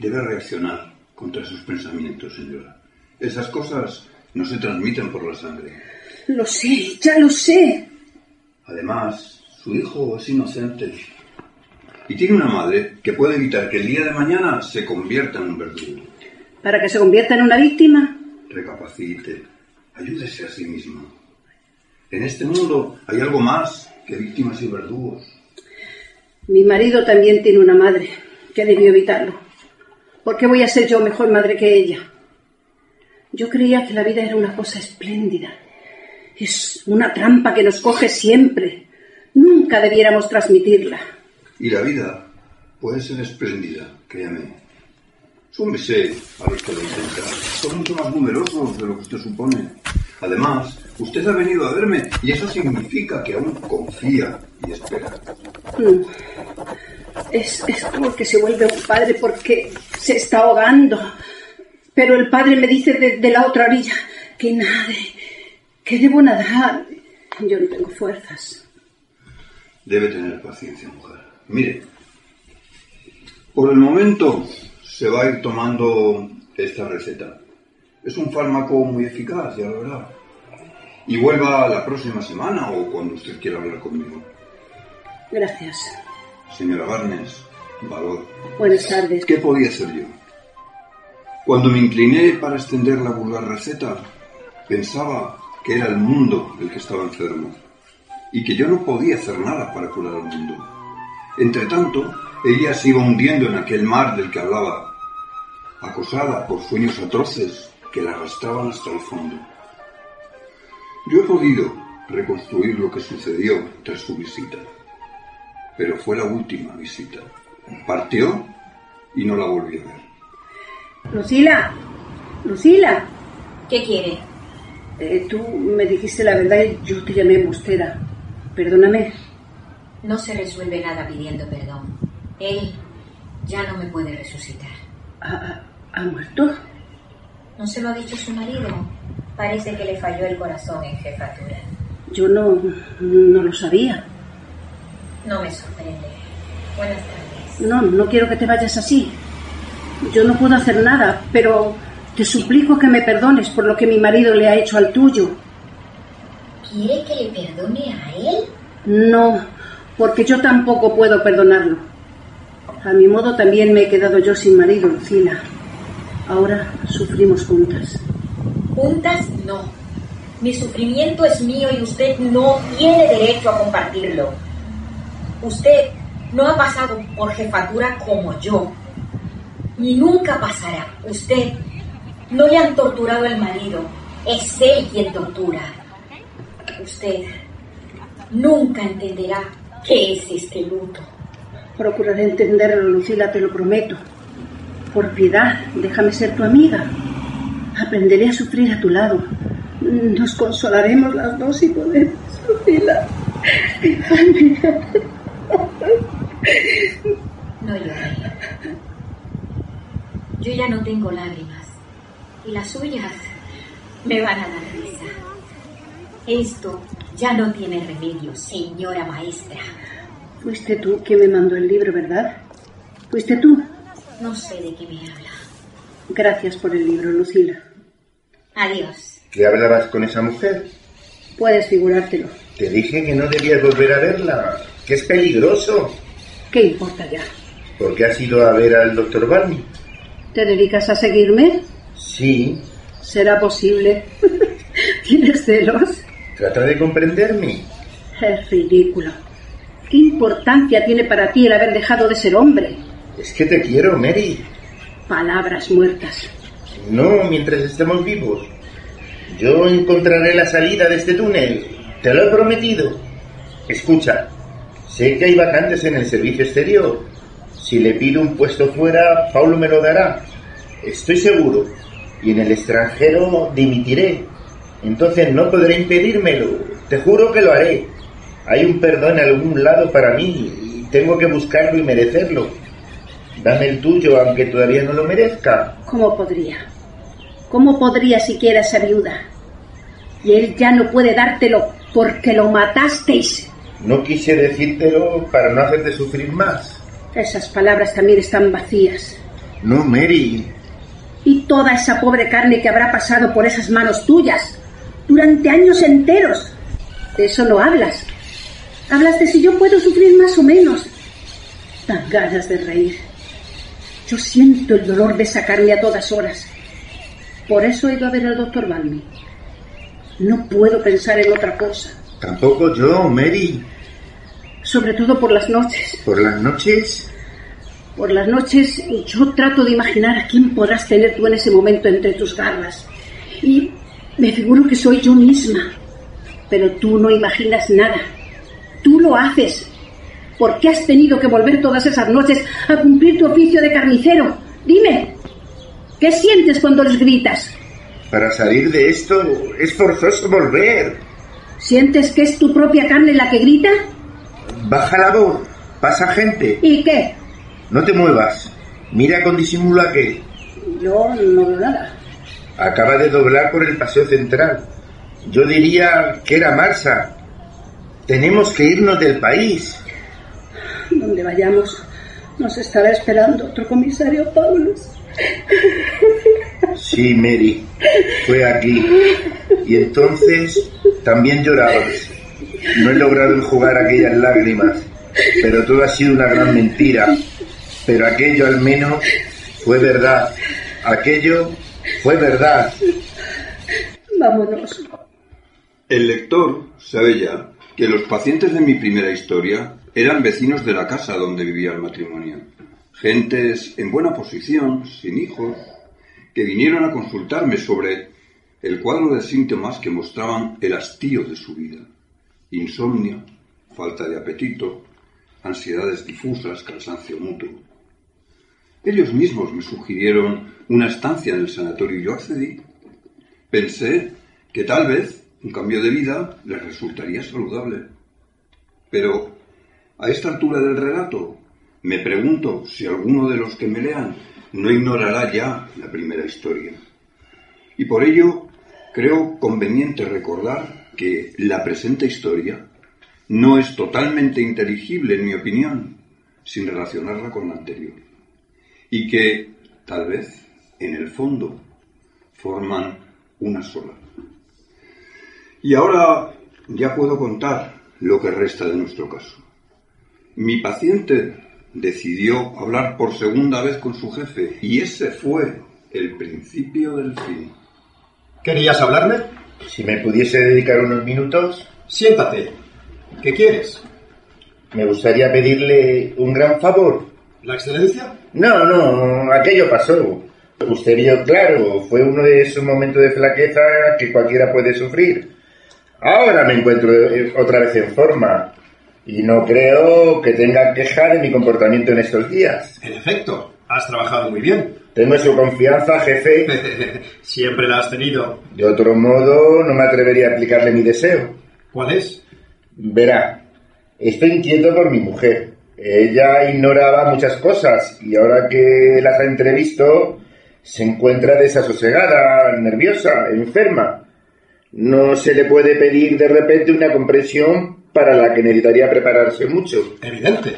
Debe reaccionar contra sus pensamientos, señora. Esas cosas no se transmiten por la sangre. Lo sé, ya lo sé. Además, su hijo es inocente. Y tiene una madre que puede evitar que el día de mañana se convierta en un verdugo. Para que se convierta en una víctima. Recapacite. Ayúdese a sí misma. En este mundo hay algo más que víctimas y verdugos. Mi marido también tiene una madre que debió evitarlo. ¿Por qué voy a ser yo mejor madre que ella? Yo creía que la vida era una cosa espléndida. Es una trampa que nos coge siempre. Nunca debiéramos transmitirla. Y la vida puede ser espléndida, créame. Súmese a los que lo intentan. Son mucho más numerosos de lo que usted supone. Además, usted ha venido a verme y eso significa que aún confía y espera. Mm. Es, es como que se vuelve un padre porque se está ahogando. Pero el padre me dice de, de la otra orilla que nade, que debo nadar. Yo no tengo fuerzas. Debe tener paciencia, mujer. Mire, por el momento se va a ir tomando esta receta. Es un fármaco muy eficaz, ya lo verá. Y vuelva la próxima semana o cuando usted quiera hablar conmigo. Gracias. Señora Barnes, valor. Buenas tardes. ¿Qué podía ser yo? Cuando me incliné para extender la vulgar receta, pensaba que era el mundo el que estaba enfermo y que yo no podía hacer nada para curar al mundo. Entre tanto, ella se iba hundiendo en aquel mar del que hablaba, acosada por sueños atroces que la arrastraban hasta el fondo. Yo he podido reconstruir lo que sucedió tras su visita, pero fue la última visita. Partió y no la volví a ver. Lucila, Lucila, ¿Qué quiere? eh, tú me dijiste la verdad y yo te llamé embustera. Perdóname. No se resuelve nada pidiendo perdón. Él ya no me puede resucitar. ¿Ha, ha muerto? ¿No se lo ha dicho su marido? Parece que le falló el corazón en jefatura. Yo no, no lo sabía. No me sorprende. Buenas tardes. No, no quiero que te vayas así. Yo no puedo hacer nada, pero te suplico que me perdones por lo que mi marido le ha hecho al tuyo. ¿Quiere que le perdone a él? No, porque yo tampoco puedo perdonarlo. A mi modo también me he quedado yo sin marido, Lucila. Ahora sufrimos juntas. Juntas no. Mi sufrimiento es mío y usted no tiene derecho a compartirlo. Usted no ha pasado por jefatura como yo. Ni nunca pasará. Usted no le han torturado al marido. Es él quien tortura. Usted nunca entenderá qué es este luto. Procuraré entenderlo, Lucila, te lo prometo. Por piedad, déjame ser tu amiga. Aprenderé a sufrir a tu lado. Nos consolaremos las dos y podemos, Lucila. Amiga. No llore. Yo ya no tengo lágrimas. Y las suyas me van a dar risa. Esto ya no tiene remedio, señora maestra. Fuiste tú quien me mandó el libro, ¿verdad? Fuiste tú. No sé de qué me habla. Gracias por el libro, Lucila. Adiós. ¿Qué hablabas con esa mujer? Puedes figurártelo. Te dije que no debías volver a verla, que es peligroso. ¿Qué importa ya? ¿Por qué has ido a ver al doctor Barney? ¿Te dedicas a seguirme? Sí, ¿Será posible? ¿Tienes celos? Trata de comprenderme. Es ridículo. ¿Qué importancia tiene para ti el haber dejado de ser hombre? Es que te quiero, Mary. Palabras muertas. No, mientras estemos vivos. Yo encontraré la salida de este túnel. Te lo he prometido. Escucha, sé que hay vacantes en el servicio exterior. Si le pido un puesto fuera, Paulo me lo dará. Estoy seguro. Y en el extranjero dimitiré. Entonces no podré impedírmelo. Te juro que lo haré. Hay un perdón en algún lado para mí y tengo que buscarlo y merecerlo. Dame el tuyo, aunque todavía no lo merezca. ¿Cómo podría? ¿Cómo podría siquiera ser viuda? Y él ya no puede dártelo porque lo matasteis. No quise decírtelo para no hacerte sufrir más. Esas palabras también están vacías. No, Mary. Y toda esa pobre carne que habrá pasado por esas manos tuyas durante años enteros. De eso no hablas. Hablas de si yo puedo sufrir más o menos. Dan ganas de reír. Yo siento el dolor de esa carne a todas horas. Por eso he ido a ver al doctor Balmy. No puedo pensar en otra cosa. Tampoco yo, Mary. Sobre todo por las noches. Por las noches. Por las noches yo trato de imaginar a quién podrás tener tú en ese momento entre tus garras. Y me figuro que soy yo misma. Pero tú no imaginas nada. Tú lo haces. ¿Por qué has tenido que volver todas esas noches a cumplir tu oficio de carnicero? Dime, ¿qué sientes cuando les gritas? Para salir de esto es forzoso volver. ¿Sientes que es tu propia carne la que grita? Baja la voz. Pasa gente. ¿Y qué? No te muevas. Mira con disimulo a qué. Yo no veo nada. Acaba de doblar por el paseo central. Yo diría que era Marsa. Tenemos que irnos del país. Donde vayamos, nos estará esperando otro comisario Paulus. Sí, Mary. Fue aquí. Y entonces también llorabas. No he logrado enjugar aquellas lágrimas. pero todo ha sido una gran mentira. Pero aquello al menos fue verdad. Aquello fue verdad. Vámonos. El lector sabe ya que los pacientes de mi primera historia eran vecinos de la casa donde vivía el matrimonio. Gentes en buena posición, sin hijos, que vinieron a consultarme sobre el cuadro de síntomas que mostraban el hastío de su vida. Insomnio, falta de apetito, ansiedades difusas, cansancio mutuo. Ellos mismos me sugirieron una estancia en el sanatorio y yo accedí. Pensé que tal vez un cambio de vida les resultaría saludable. Pero a esta altura del relato me pregunto si alguno de los que me lean no ignorará ya la primera historia. Y por ello creo conveniente recordar que la presente historia no es totalmente inteligible, en mi opinión, sin relacionarla con la anterior. Y que, tal vez, en el fondo, forman una sola. Y ahora ya puedo contar lo que resta de nuestro caso. Mi paciente decidió hablar por segunda vez con su jefe y ese fue el principio del fin. ¿Querías hablarme? Si me pudiese dedicar unos minutos. Siéntate. ¿Qué quieres? Me gustaría pedirle un gran favor. ¿La excelencia? No, no, aquello pasó. Usted vio claro, fue uno de esos momentos de flaqueza que cualquiera puede sufrir. Ahora me encuentro eh, otra vez en forma y no creo que tenga queja de mi comportamiento en estos días. En efecto, has trabajado muy bien. Tengo su confianza, jefe. Siempre la has tenido. De otro modo, no me atrevería a aplicarle mi deseo. ¿Cuál es? Verá, estoy inquieto por mi mujer. Ella ignoraba muchas cosas y ahora que las ha entrevisto, se encuentra desasosegada, nerviosa, enferma. No se le puede pedir de repente una comprensión para la que necesitaría prepararse mucho. Evidente.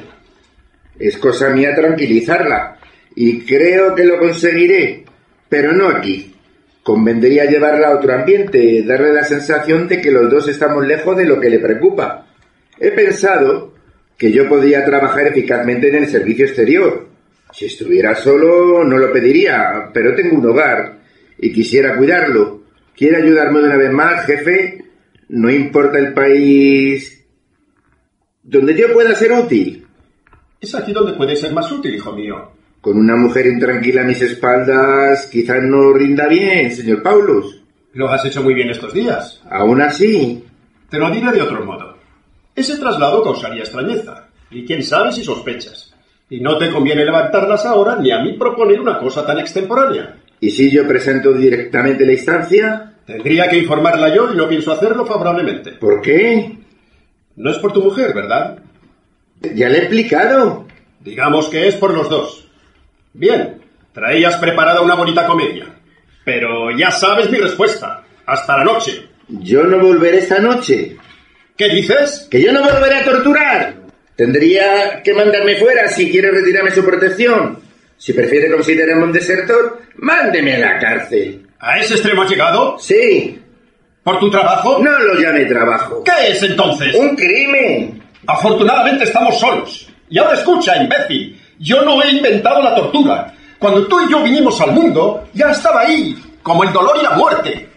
Es cosa mía tranquilizarla y creo que lo conseguiré, pero no aquí. Convendría llevarla a otro ambiente, darle la sensación de que los dos estamos lejos de lo que le preocupa. He pensado que yo podría trabajar eficazmente en el servicio exterior. Si estuviera solo no lo pediría, pero tengo un hogar y quisiera cuidarlo. ¿Quiere ayudarme de una vez más, jefe? No importa el país donde yo pueda ser útil. Es aquí donde puede ser más útil, hijo mío. Con una mujer intranquila a mis espaldas quizás no rinda bien, señor Paulus. Lo has hecho muy bien estos días. Aún así. Te lo diré de otro modo. Ese traslado causaría extrañeza. Y quién sabe si sospechas. Y no te conviene levantarlas ahora ni a mí proponer una cosa tan extemporánea. ¿Y si yo presento directamente la instancia? Tendría que informarla yo y no pienso hacerlo favorablemente. ¿Por qué? No es por tu mujer, ¿verdad? Ya le he explicado. Digamos que es por los dos. Bien, traías preparada una bonita comedia. Pero ya sabes mi respuesta. Hasta la noche. Yo no volveré esta noche. ¿Qué dices? Que yo no volveré a torturar. Tendría que mandarme fuera si quiere retirarme su protección. Si prefiere considerarme un desertor, mándeme a la cárcel. ¿A ese extremo has llegado? Sí. ¿Por tu trabajo? No lo llame trabajo. ¿Qué es entonces? Un crimen. Afortunadamente estamos solos. Y ahora escucha, imbécil. Yo no he inventado la tortura. Cuando tú y yo vinimos al mundo, ya estaba ahí, como el dolor y la muerte.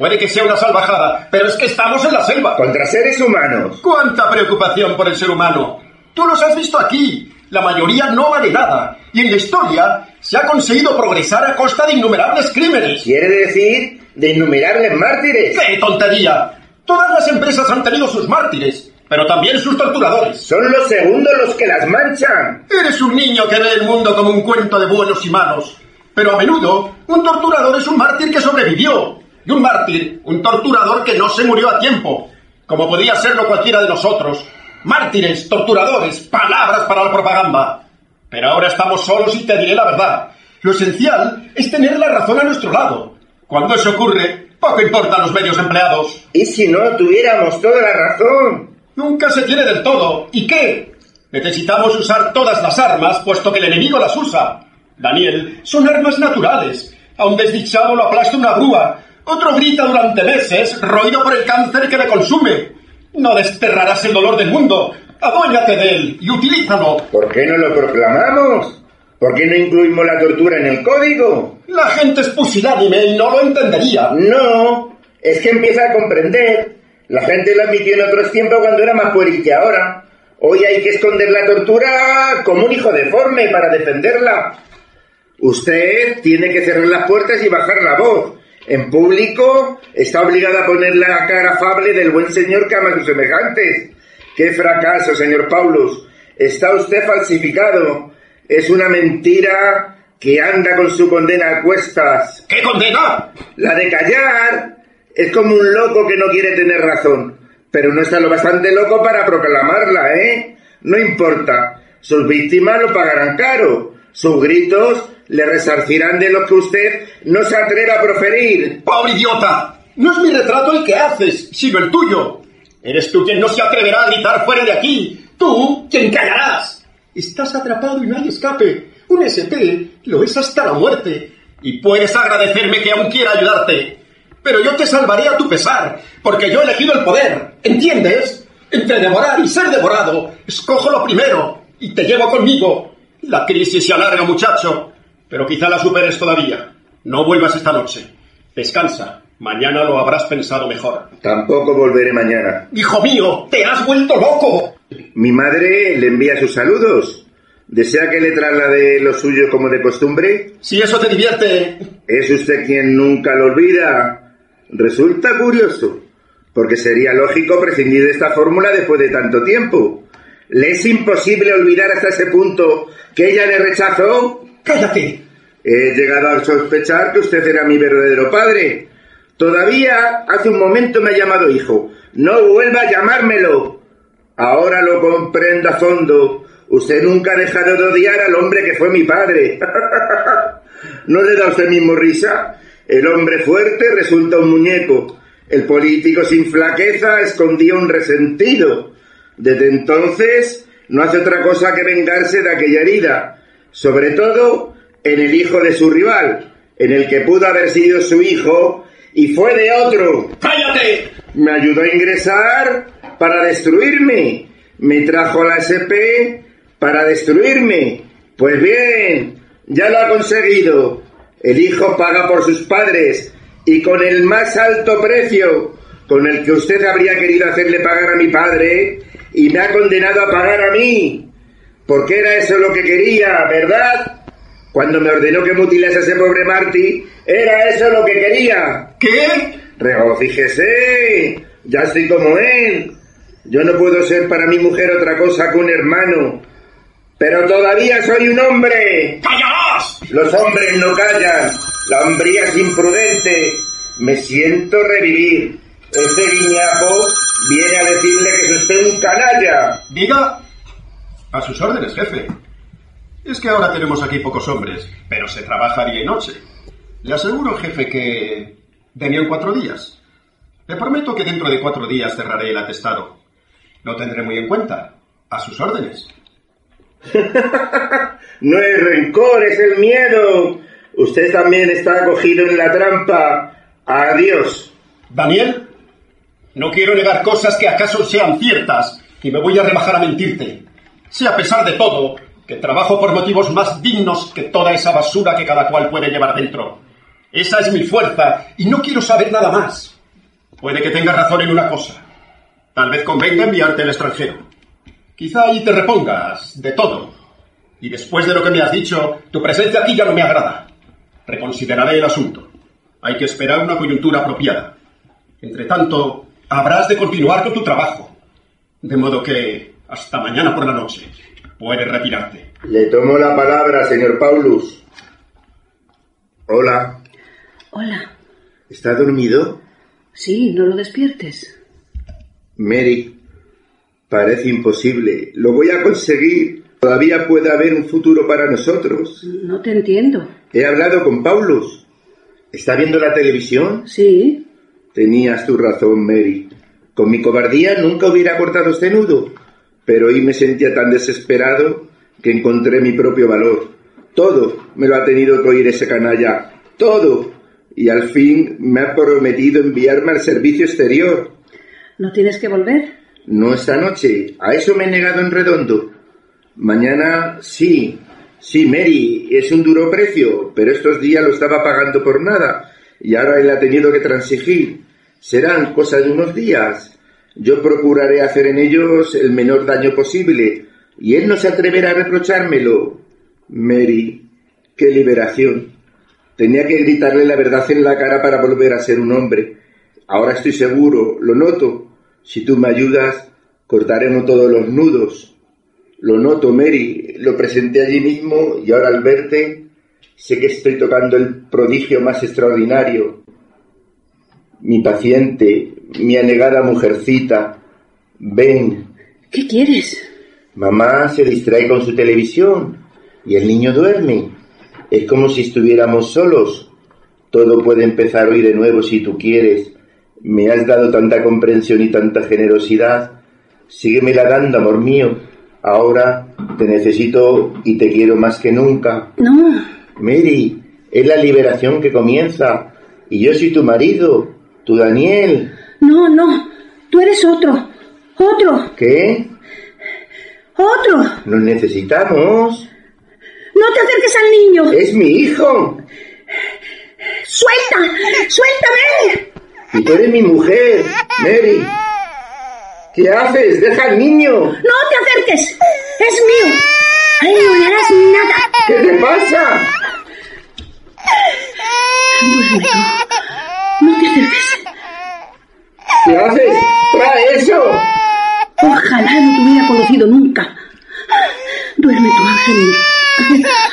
Puede que sea una salvajada, pero es que estamos en la selva. Contra seres humanos. ¿Cuánta preocupación por el ser humano? Tú los has visto aquí. La mayoría no vale nada. Y en la historia se ha conseguido progresar a costa de innumerables crímenes. ¿Quiere decir de innumerables mártires? ¡Qué tontería! Todas las empresas han tenido sus mártires, pero también sus torturadores. Son los segundos los que las manchan. Eres un niño que ve el mundo como un cuento de buenos y malos. Pero a menudo, un torturador es un mártir que sobrevivió. Y un mártir, un torturador que no se murió a tiempo, como podía serlo cualquiera de nosotros. Mártires, torturadores, palabras para la propaganda. Pero ahora estamos solos y te diré la verdad. Lo esencial es tener la razón a nuestro lado. Cuando eso ocurre, poco importan los medios empleados. ¿Y si no tuviéramos toda la razón? Nunca se tiene del todo. ¿Y qué? Necesitamos usar todas las armas, puesto que el enemigo las usa. Daniel, son armas naturales. A un desdichado lo aplasta una grúa. Otro grita durante meses, roído por el cáncer que le consume. No desterrarás el dolor del mundo. Adóñate de él y utilízalo. ¿Por qué no lo proclamamos? ¿Por qué no incluimos la tortura en el código? La gente es pusilánime y no lo entendería. No, es que empieza a comprender. La gente lo admitió en otros tiempos cuando era más pueril que ahora. Hoy hay que esconder la tortura como un hijo deforme para defenderla. Usted tiene que cerrar las puertas y bajar la voz. En público está obligado a poner la cara afable del buen señor que ama a sus semejantes. ¡Qué fracaso, señor Paulus! Está usted falsificado. Es una mentira que anda con su condena a cuestas. ¿Qué condena? La de callar. Es como un loco que no quiere tener razón. Pero no está lo bastante loco para proclamarla, ¿eh? No importa. Sus víctimas lo pagarán caro. Sus gritos le resarcirán de lo que usted no se atreve a proferir. ¡Pobre idiota! No es mi retrato el que haces, sino el tuyo. Eres tú quien no se atreverá a gritar fuera de aquí. Tú quien callarás. Estás atrapado y no hay escape. Un SP lo es hasta la muerte. Y puedes agradecerme que aún quiera ayudarte. Pero yo te salvaré a tu pesar, porque yo he elegido el poder. ¿Entiendes? Entre devorar y ser devorado, escojo lo primero y te llevo conmigo. La crisis se alarga, muchacho, pero quizá la superes todavía. No vuelvas esta noche. Descansa. Mañana lo habrás pensado mejor. Tampoco volveré mañana. Hijo mío, te has vuelto loco. Mi madre le envía sus saludos. ¿Desea que le traslade lo suyo como de costumbre? Si eso te divierte. ¿Es usted quien nunca lo olvida? Resulta curioso, porque sería lógico prescindir de esta fórmula después de tanto tiempo. ¿Le es imposible olvidar hasta ese punto que ella le rechazó? ¡Cállate! He llegado a sospechar que usted era mi verdadero padre. Todavía hace un momento me ha llamado hijo. No vuelva a llamármelo. Ahora lo comprendo a fondo. Usted nunca ha dejado de odiar al hombre que fue mi padre. ¿No le da usted mismo risa? El hombre fuerte resulta un muñeco. El político sin flaqueza escondía un resentido. Desde entonces no hace otra cosa que vengarse de aquella herida, sobre todo en el hijo de su rival, en el que pudo haber sido su hijo y fue de otro. ¡Cállate! Me ayudó a ingresar para destruirme. Me trajo a la SP para destruirme. Pues bien, ya lo ha conseguido. El hijo paga por sus padres y con el más alto precio con el que usted habría querido hacerle pagar a mi padre y me ha condenado a pagar a mí. Porque era eso lo que quería, ¿verdad? Cuando me ordenó que mutilase a ese pobre Marty, era eso lo que quería. ¿Qué? Regocíjese. Ya estoy como él. Yo no puedo ser para mi mujer otra cosa que un hermano. Pero todavía soy un hombre. ¡Callarás! Los hombres no callan. La hombría es imprudente. Me siento revivir. Ese guiñapo viene a decirle que es usted un canalla. Diga. A sus órdenes, jefe. Es que ahora tenemos aquí pocos hombres, pero se trabaja día y noche. Le aseguro, jefe, que venían cuatro días. Le prometo que dentro de cuatro días cerraré el atestado. Lo tendré muy en cuenta. A sus órdenes. no es rencor, es el miedo. Usted también está cogido en la trampa. Adiós. Daniel, no quiero negar cosas que acaso sean ciertas y me voy a rebajar a mentirte. Si a pesar de todo, que trabajo por motivos más dignos que toda esa basura que cada cual puede llevar dentro. Esa es mi fuerza y no quiero saber nada más. Puede que tengas razón en una cosa. Tal vez convenga enviarte al extranjero. Quizá allí te repongas de todo. Y después de lo que me has dicho, tu presencia aquí ya no me agrada. Reconsideraré el asunto. Hay que esperar una coyuntura apropiada. Entre tanto, habrás de continuar con tu trabajo. De modo que, hasta mañana por la noche, puedes retirarte. Le tomo la palabra, señor Paulus. Hola. Hola. ¿Está dormido? Sí, no lo despiertes. Mary, parece imposible. Lo voy a conseguir. Todavía puede haber un futuro para nosotros. No te entiendo. He hablado con Paulus. ¿Está viendo la televisión? Sí. Tenías tu razón, Mary. Con mi cobardía nunca hubiera cortado este nudo. Pero hoy me sentía tan desesperado que encontré mi propio valor. Todo me lo ha tenido que oír ese canalla. Todo. Y al fin me ha prometido enviarme al servicio exterior. ¿No tienes que volver? No esta noche. A eso me he negado en redondo. Mañana sí. Sí, Mary, es un duro precio, pero estos días lo estaba pagando por nada y ahora él ha tenido que transigir. Serán cosas de unos días. Yo procuraré hacer en ellos el menor daño posible y él no se atreverá a reprochármelo. Mary, qué liberación. Tenía que gritarle la verdad en la cara para volver a ser un hombre. Ahora estoy seguro, lo noto. Si tú me ayudas, cortaremos todos los nudos. Lo noto, Mary. Lo presenté allí mismo y ahora al verte sé que estoy tocando el prodigio más extraordinario. Mi paciente, mi anegada mujercita, ven. ¿Qué quieres? Mamá se distrae con su televisión y el niño duerme. Es como si estuviéramos solos. Todo puede empezar hoy de nuevo si tú quieres. Me has dado tanta comprensión y tanta generosidad. Síguemela dando, amor mío. Ahora te necesito y te quiero más que nunca. No. Mary, es la liberación que comienza. Y yo soy tu marido, tu Daniel. No, no. Tú eres otro. Otro. ¿Qué? Otro. Nos necesitamos. No te acerques al niño. Es mi hijo. ¡Suelta! ¡Suéltame! Y tú eres mi mujer, Mary. ¿Qué haces? Deja al niño. No te acerques. Es mío. A él no le harás nada. ¿Qué te pasa? Duerme tú. No te acerques. ¿Qué haces? ¡Trae eso! Ojalá no te hubiera conocido nunca. Duerme tu ángel.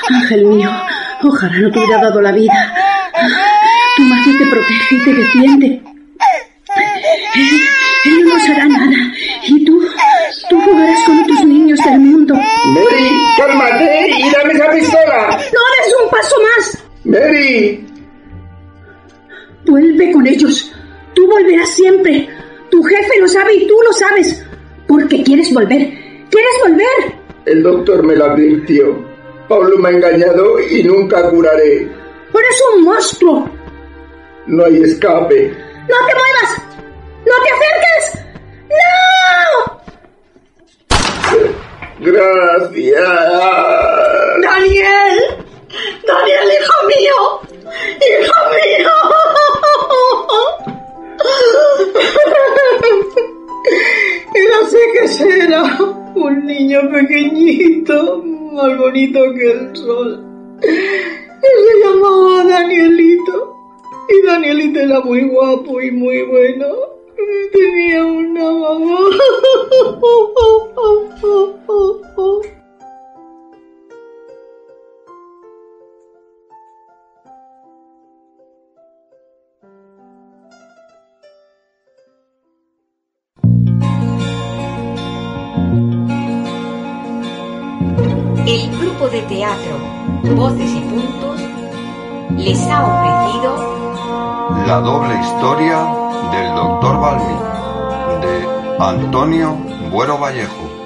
Ángel mío, ojalá no te hubiera dado la vida. Tu madre te protege y te defiende. Él, él no nos hará nada. Y tú, tú jugarás con tus niños del mundo. Mary, cálmate y dame esa pistola. No des un paso más. Mary. Vuelve con ellos. Tú volverás siempre. Tu jefe lo sabe y tú lo sabes. Porque quieres volver. ¿Quieres volver? El doctor me lo advirtió. Pablo me ha engañado y nunca curaré. Eres un monstruo. No hay escape. ¡No te muevas! ¡No te acerques! ¡No! Gracias. ¡Daniel! ¡Daniel, hijo mío! ¡Hijo mío! Era sé que será un niño pequeñito, más bonito que el sol. Se llamaba Danielito. Y Danielito era muy guapo y muy bueno. Tenía una mamá. El grupo de teatro Voces y Puntos les ha ofrecido La doble historia del doctor Balmi de Antonio Buero Vallejo.